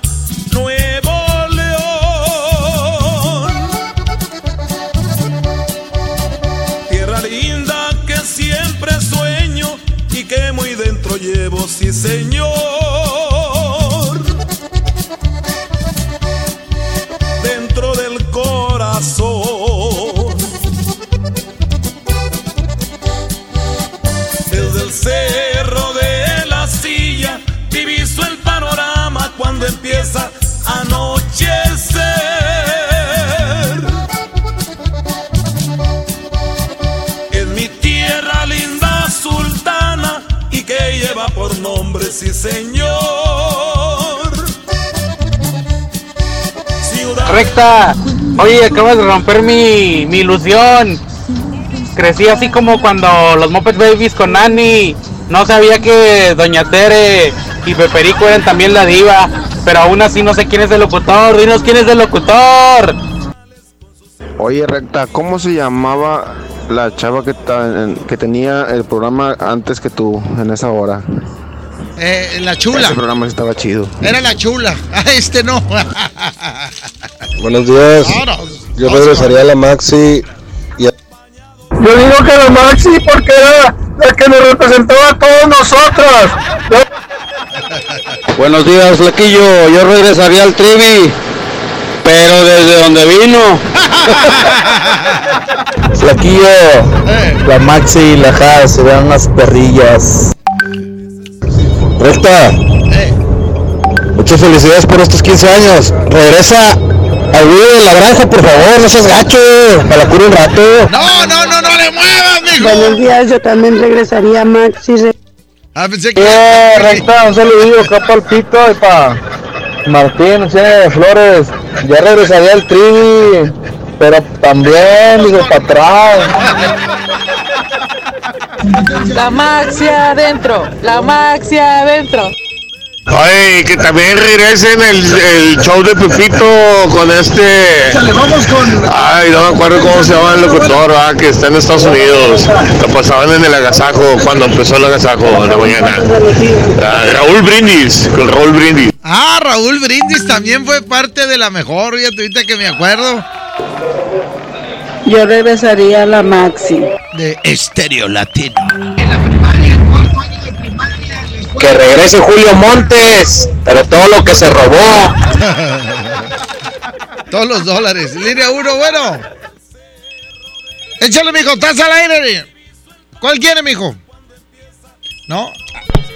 Oye, acabas de romper mi, mi ilusión. Crecí así como cuando los Muppet Babies con Nani. No sabía que Doña Tere y Peperico eran también la diva. Pero aún así no sé quién es el locutor. Dinos quién es el locutor. Oye, recta, ¿cómo se llamaba la chava que, que tenía el programa antes que tú en esa hora? Eh, la chula. Ese programa estaba chido. Era la chula. Ah, este no. Buenos días. Yo regresaría a la Maxi y a- Yo digo que la Maxi porque era la que nos representaba a todos nosotros. Buenos días, Flaquillo. Yo regresaría al Trivi, pero desde donde vino. Flaquillo. La Maxi y la Haas se dan unas perrillas. Recta. Muchas felicidades por estos 15 años. Regresa al video de la granja, por favor, no seas gacho. Me la curo un rato. No, no, no, no le muevas, mijo. Buenos días, yo también regresaría a Maxi. Ah, pensé que. Eh, recta, un saludillo acá para el pito y para Martín, de Flores. Ya regresaría al Trivi, pero también, digo, para atrás. La Maxi adentro, la Maxi adentro. Ay, que también regresen el, el show de Pepito con este. Ay, no me acuerdo cómo se llama el locutor, ah, que está en Estados Unidos. Lo pasaban en el agasajo cuando empezó el agasajo en la mañana. Ah, Raúl Brindis, con Raúl Brindis. Ah, Raúl Brindis también fue parte de la mejor, ya ahorita que me acuerdo. Yo regresaría a la Maxi. De Estéreo Latino. Que regrese Julio Montes, pero todo lo que se robó. Todos los dólares. Línea 1, bueno. Échale, mijo, estás al aire. ¿Cuál quiere, mijo? ¿No?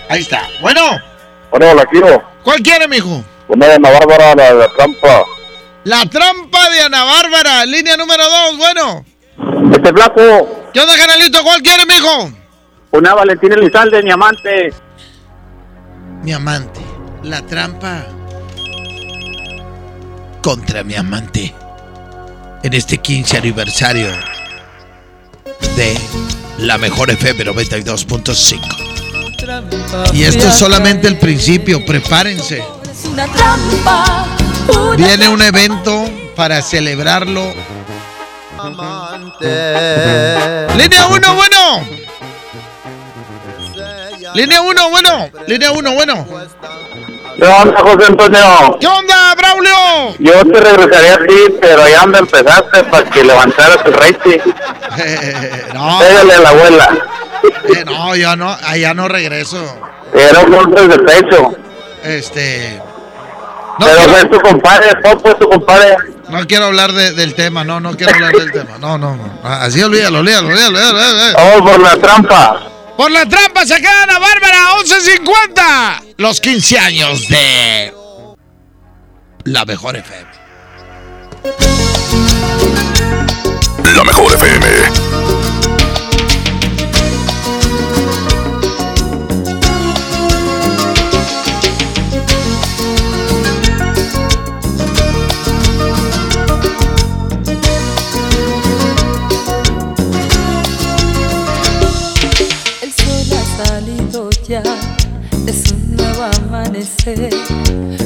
Ahí está. Bueno. Bueno, la quiero. ¿Cuál quiere, mijo? Una de Ana Bárbara, la de la trampa. La trampa de Ana Bárbara. Línea número 2, bueno. Este flaco. ¿Qué onda, canalito? ¿Cuál quiere, mijo? Una Valentina Elizalde, mi amante. Mi amante. La trampa contra mi amante. En este 15 aniversario de la mejor FM 92.5. Y esto es solamente el principio, prepárense. Viene un evento para celebrarlo. Línea 1, bueno. Línea 1, bueno. Línea 1, bueno. ¿Qué onda, José Antonio? ¿Qué onda, Braulio? Yo te regresaría a ti, pero ya me empezaste para que levantaras el rating. no. Pégale a la abuela. Eh, no, ya no, allá no regreso. Era golpes de pecho. Este. No pero quiero, es tu compadre, Popo es tu compadre. no quiero hablar de- del tema, no, no quiero hablar del tema. No, no, no. Así olvídalo, olvídalo, olvídalo. olvídalo. Vamos por la trampa. Por la trampa se queda Ana Bárbara, 11.50. Los 15 años de la mejor FM. La mejor FM.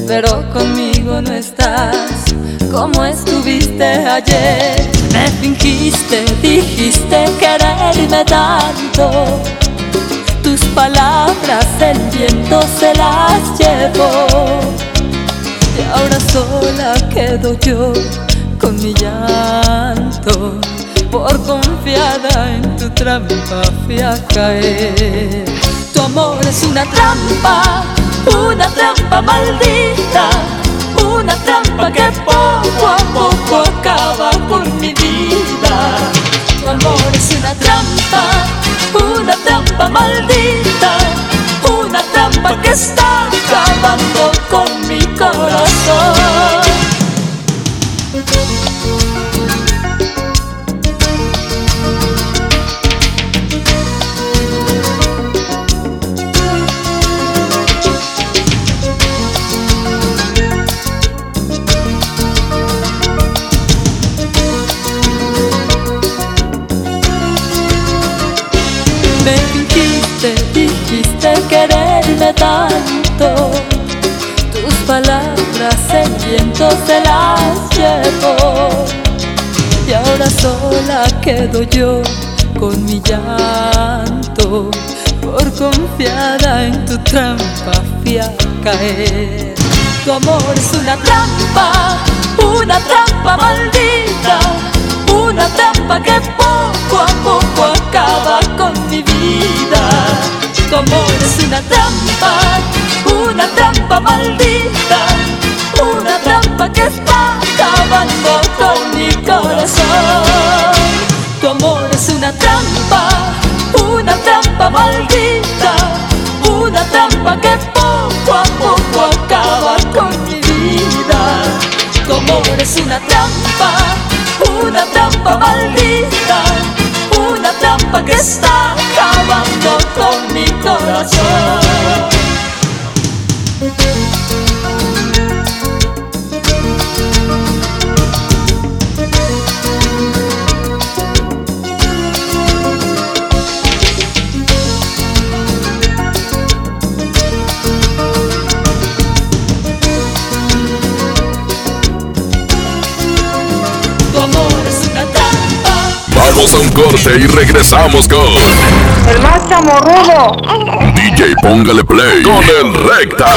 Pero conmigo no estás como estuviste ayer. Me fingiste, dijiste quererme tanto. Tus palabras el viento se las llevó. Y ahora sola quedo yo con mi llanto. Por confiada en tu trampa fui a caer. Tu amor es una trampa, una trampa maldita. Una trampa que poco a poco acaba con mi vida. Tu amor es una trampa, una trampa maldita. Una trampa que está acabando con mi corazón. Dijiste quererme tanto. Tus palabras el viento se las llevó. Y ahora sola quedo yo con mi llanto. Por confiada en tu trampa fui caer. Tu amor es una trampa, una trampa maldita. Una trampa que poco a poco acaba con mi vida. Tu amor es una trampa, una trampa maldita. Una trampa que está acabando con mi corazón. Tu amor es una trampa, una trampa maldita. Una trampa que poco a poco acaba con mi vida. Tu amor es una trampa, una trampa maldita. Una trampa que está acabando con mi corazón. Corte y regresamos con El más chamorrudo. DJ Póngale Play con el Recta.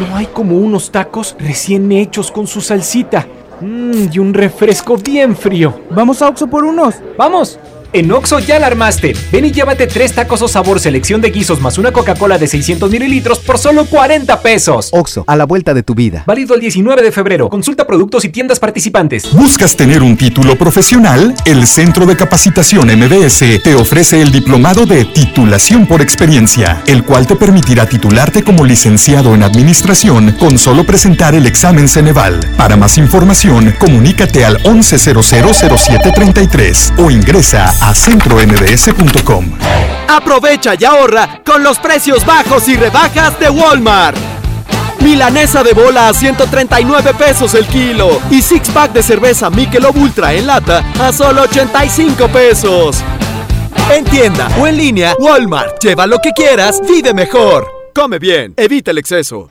No hay como unos tacos recién hechos con su salsita. Mmm, y un refresco bien frío. ¿Vamos a Oxo por unos? ¡Vamos! En Oxo ya la armaste. Ven y llévate tres tacos o sabor selección de guisos más una Coca-Cola de 600 mililitros por solo 40 pesos. Oxo, a la vuelta de tu vida. Válido el 19 de febrero. Consulta productos y tiendas participantes. ¿Buscas tener un título profesional? El Centro de Capacitación MBS te ofrece el diplomado de titulación por experiencia, el cual te permitirá titularte como licenciado en administración con solo presentar el examen Ceneval. Para más información, comunícate al 11000733 o ingresa a centrombs.com. Aprovecha y ahorra con los precios bajos y rebajas de Walmart. Milanesa de bola a 139 pesos el kilo y six pack de cerveza Michelob Ultra en lata a solo 85 pesos. En tienda o en línea, Walmart. Lleva lo que quieras, vive mejor. Come bien, evita el exceso.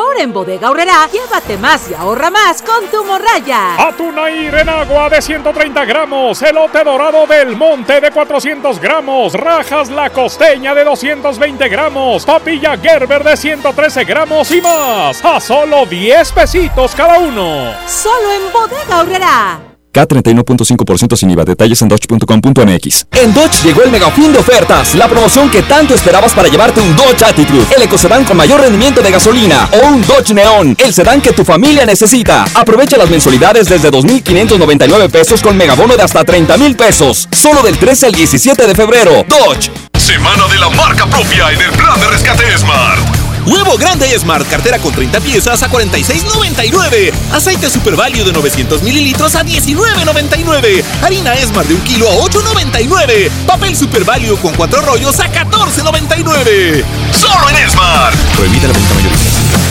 En Bodega Aurrera, llévate más y ahorra más con tu morraya. Atunair en agua de 130 gramos, elote dorado del monte de 400 gramos, rajas la costeña de 220 gramos, papilla Gerber de 113 gramos y más, a solo 10 pesitos cada uno. Solo en Bodega Aurrera. K31.5% sin IVA. Detalles en dodge.com.mx. En Dodge llegó el mega fin de ofertas, la promoción que tanto esperabas para llevarte un Dodge Attitude, el ecocedán con mayor rendimiento de gasolina, o un Dodge Neon, el sedán que tu familia necesita. Aprovecha las mensualidades desde 2.599 pesos con megabono de hasta 30 mil pesos, solo del 13 al 17 de febrero. Dodge. Semana de la marca propia en el plan de rescate Smart. Huevo grande Smart, cartera con 30 piezas a 46.99. Aceite Super Value de 900 mililitros a 19.99. Harina Smart de un kilo a 8.99. Papel Super Value con cuatro rollos a 14.99. Solo en Smart. Prohibida la venta mayorista.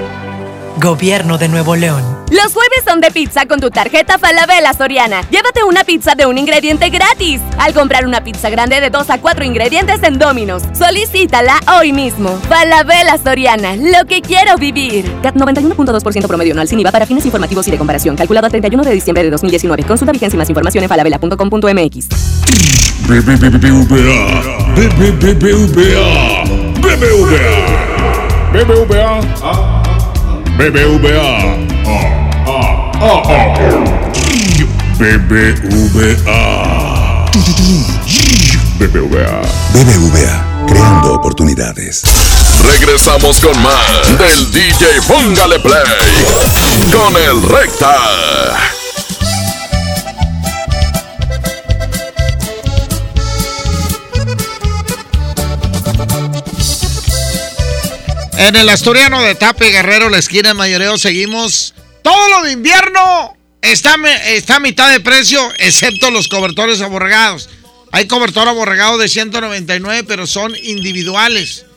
Gobierno de Nuevo León. Los jueves son de pizza con tu tarjeta Falabella Soriana. Llévate una pizza de un ingrediente gratis al comprar una pizza grande de 2 a 4 ingredientes en Domino's. Solicítala hoy mismo. Falabella Soriana, lo que quiero vivir. CAT 91.2% promedio anual sin IVA para fines informativos y de comparación. Calculado a 31 de diciembre de 2019. Consulta vigencia y más información en falabella.com.mx. BBVA. BBVA. BBVA. BBVA. BBVA. BBVA. BBVA. BBVA, creando oportunidades. Regresamos con más del DJ Póngale Play con el Recta. En el Asturiano de Tape Guerrero, la esquina de Mayoreo, seguimos. Todo lo de invierno está, está a mitad de precio, excepto los cobertores aborregados. Hay cobertor aborregado de 199, pero son individuales.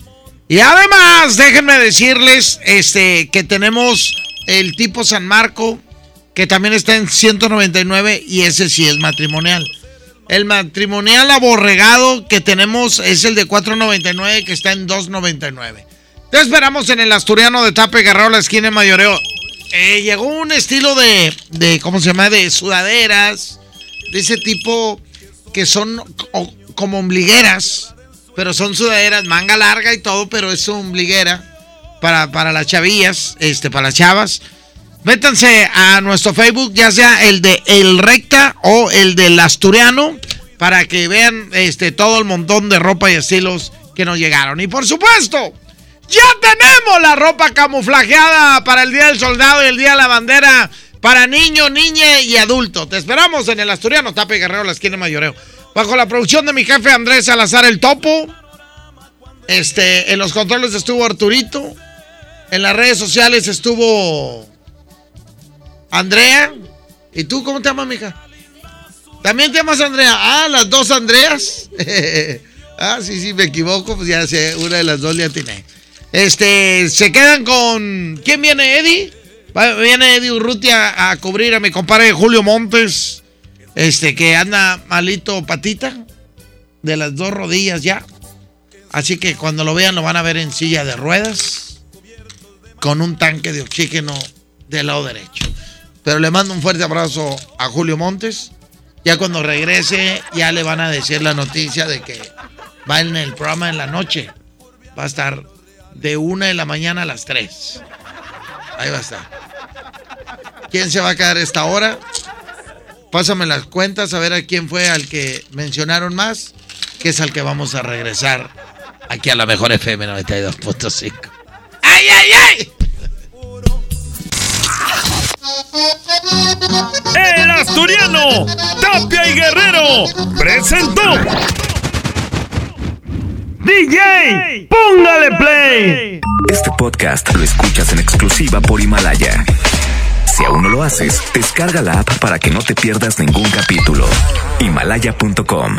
Y además, déjenme decirles este, que tenemos el tipo San Marco, que también está en 199 y ese sí es matrimonial. El matrimonial aborregado que tenemos es el de 499 que está en 299. Te esperamos en el Asturiano de Tape Guerrero, la esquina de Mayoreo. Eh, llegó un estilo de, de, ¿cómo se llama? De sudaderas, de ese tipo que son co- como ombligueras, pero son sudaderas, manga larga y todo, pero es ombliguera para, para las chavillas, este, para las chavas. Métanse a nuestro Facebook, ya sea el de El Recta o el del Asturiano, para que vean este, todo el montón de ropa y estilos que nos llegaron. Y por supuesto, ya tenemos la ropa camuflajeada para el Día del Soldado y el Día de la Bandera para niño, niña y adulto. Te esperamos en el Asturiano, Tape Guerrero, la esquina Mayoreo. Bajo la producción de mi jefe Andrés Salazar el Topo. Este, en los controles estuvo Arturito. En las redes sociales estuvo Andrea. ¿Y tú cómo te llamas, mija? ¿También te llamas Andrea? Ah, las dos Andreas. ah, sí, sí, me equivoco, pues ya sé, una de las dos ya tiene. Este, se quedan con. ¿Quién viene, Eddie? Viene Eddie Urrutia a cubrir a mi compadre Julio Montes. Este, que anda malito patita. De las dos rodillas ya. Así que cuando lo vean lo van a ver en silla de ruedas. Con un tanque de oxígeno del lado derecho. Pero le mando un fuerte abrazo a Julio Montes. Ya cuando regrese, ya le van a decir la noticia de que va en el programa en la noche. Va a estar de una de la mañana a las tres. Ahí va a estar. ¿Quién se va a quedar esta hora? Pásame las cuentas a ver a quién fue al que mencionaron más, que es al que vamos a regresar aquí a la mejor FM 92.5. ¡Ay, ay, ay! El Asturiano, Tapia y Guerrero, presentó. DJ, póngale play. Este podcast lo escuchas en exclusiva por Himalaya. Si aún no lo haces, descarga la app para que no te pierdas ningún capítulo. Himalaya.com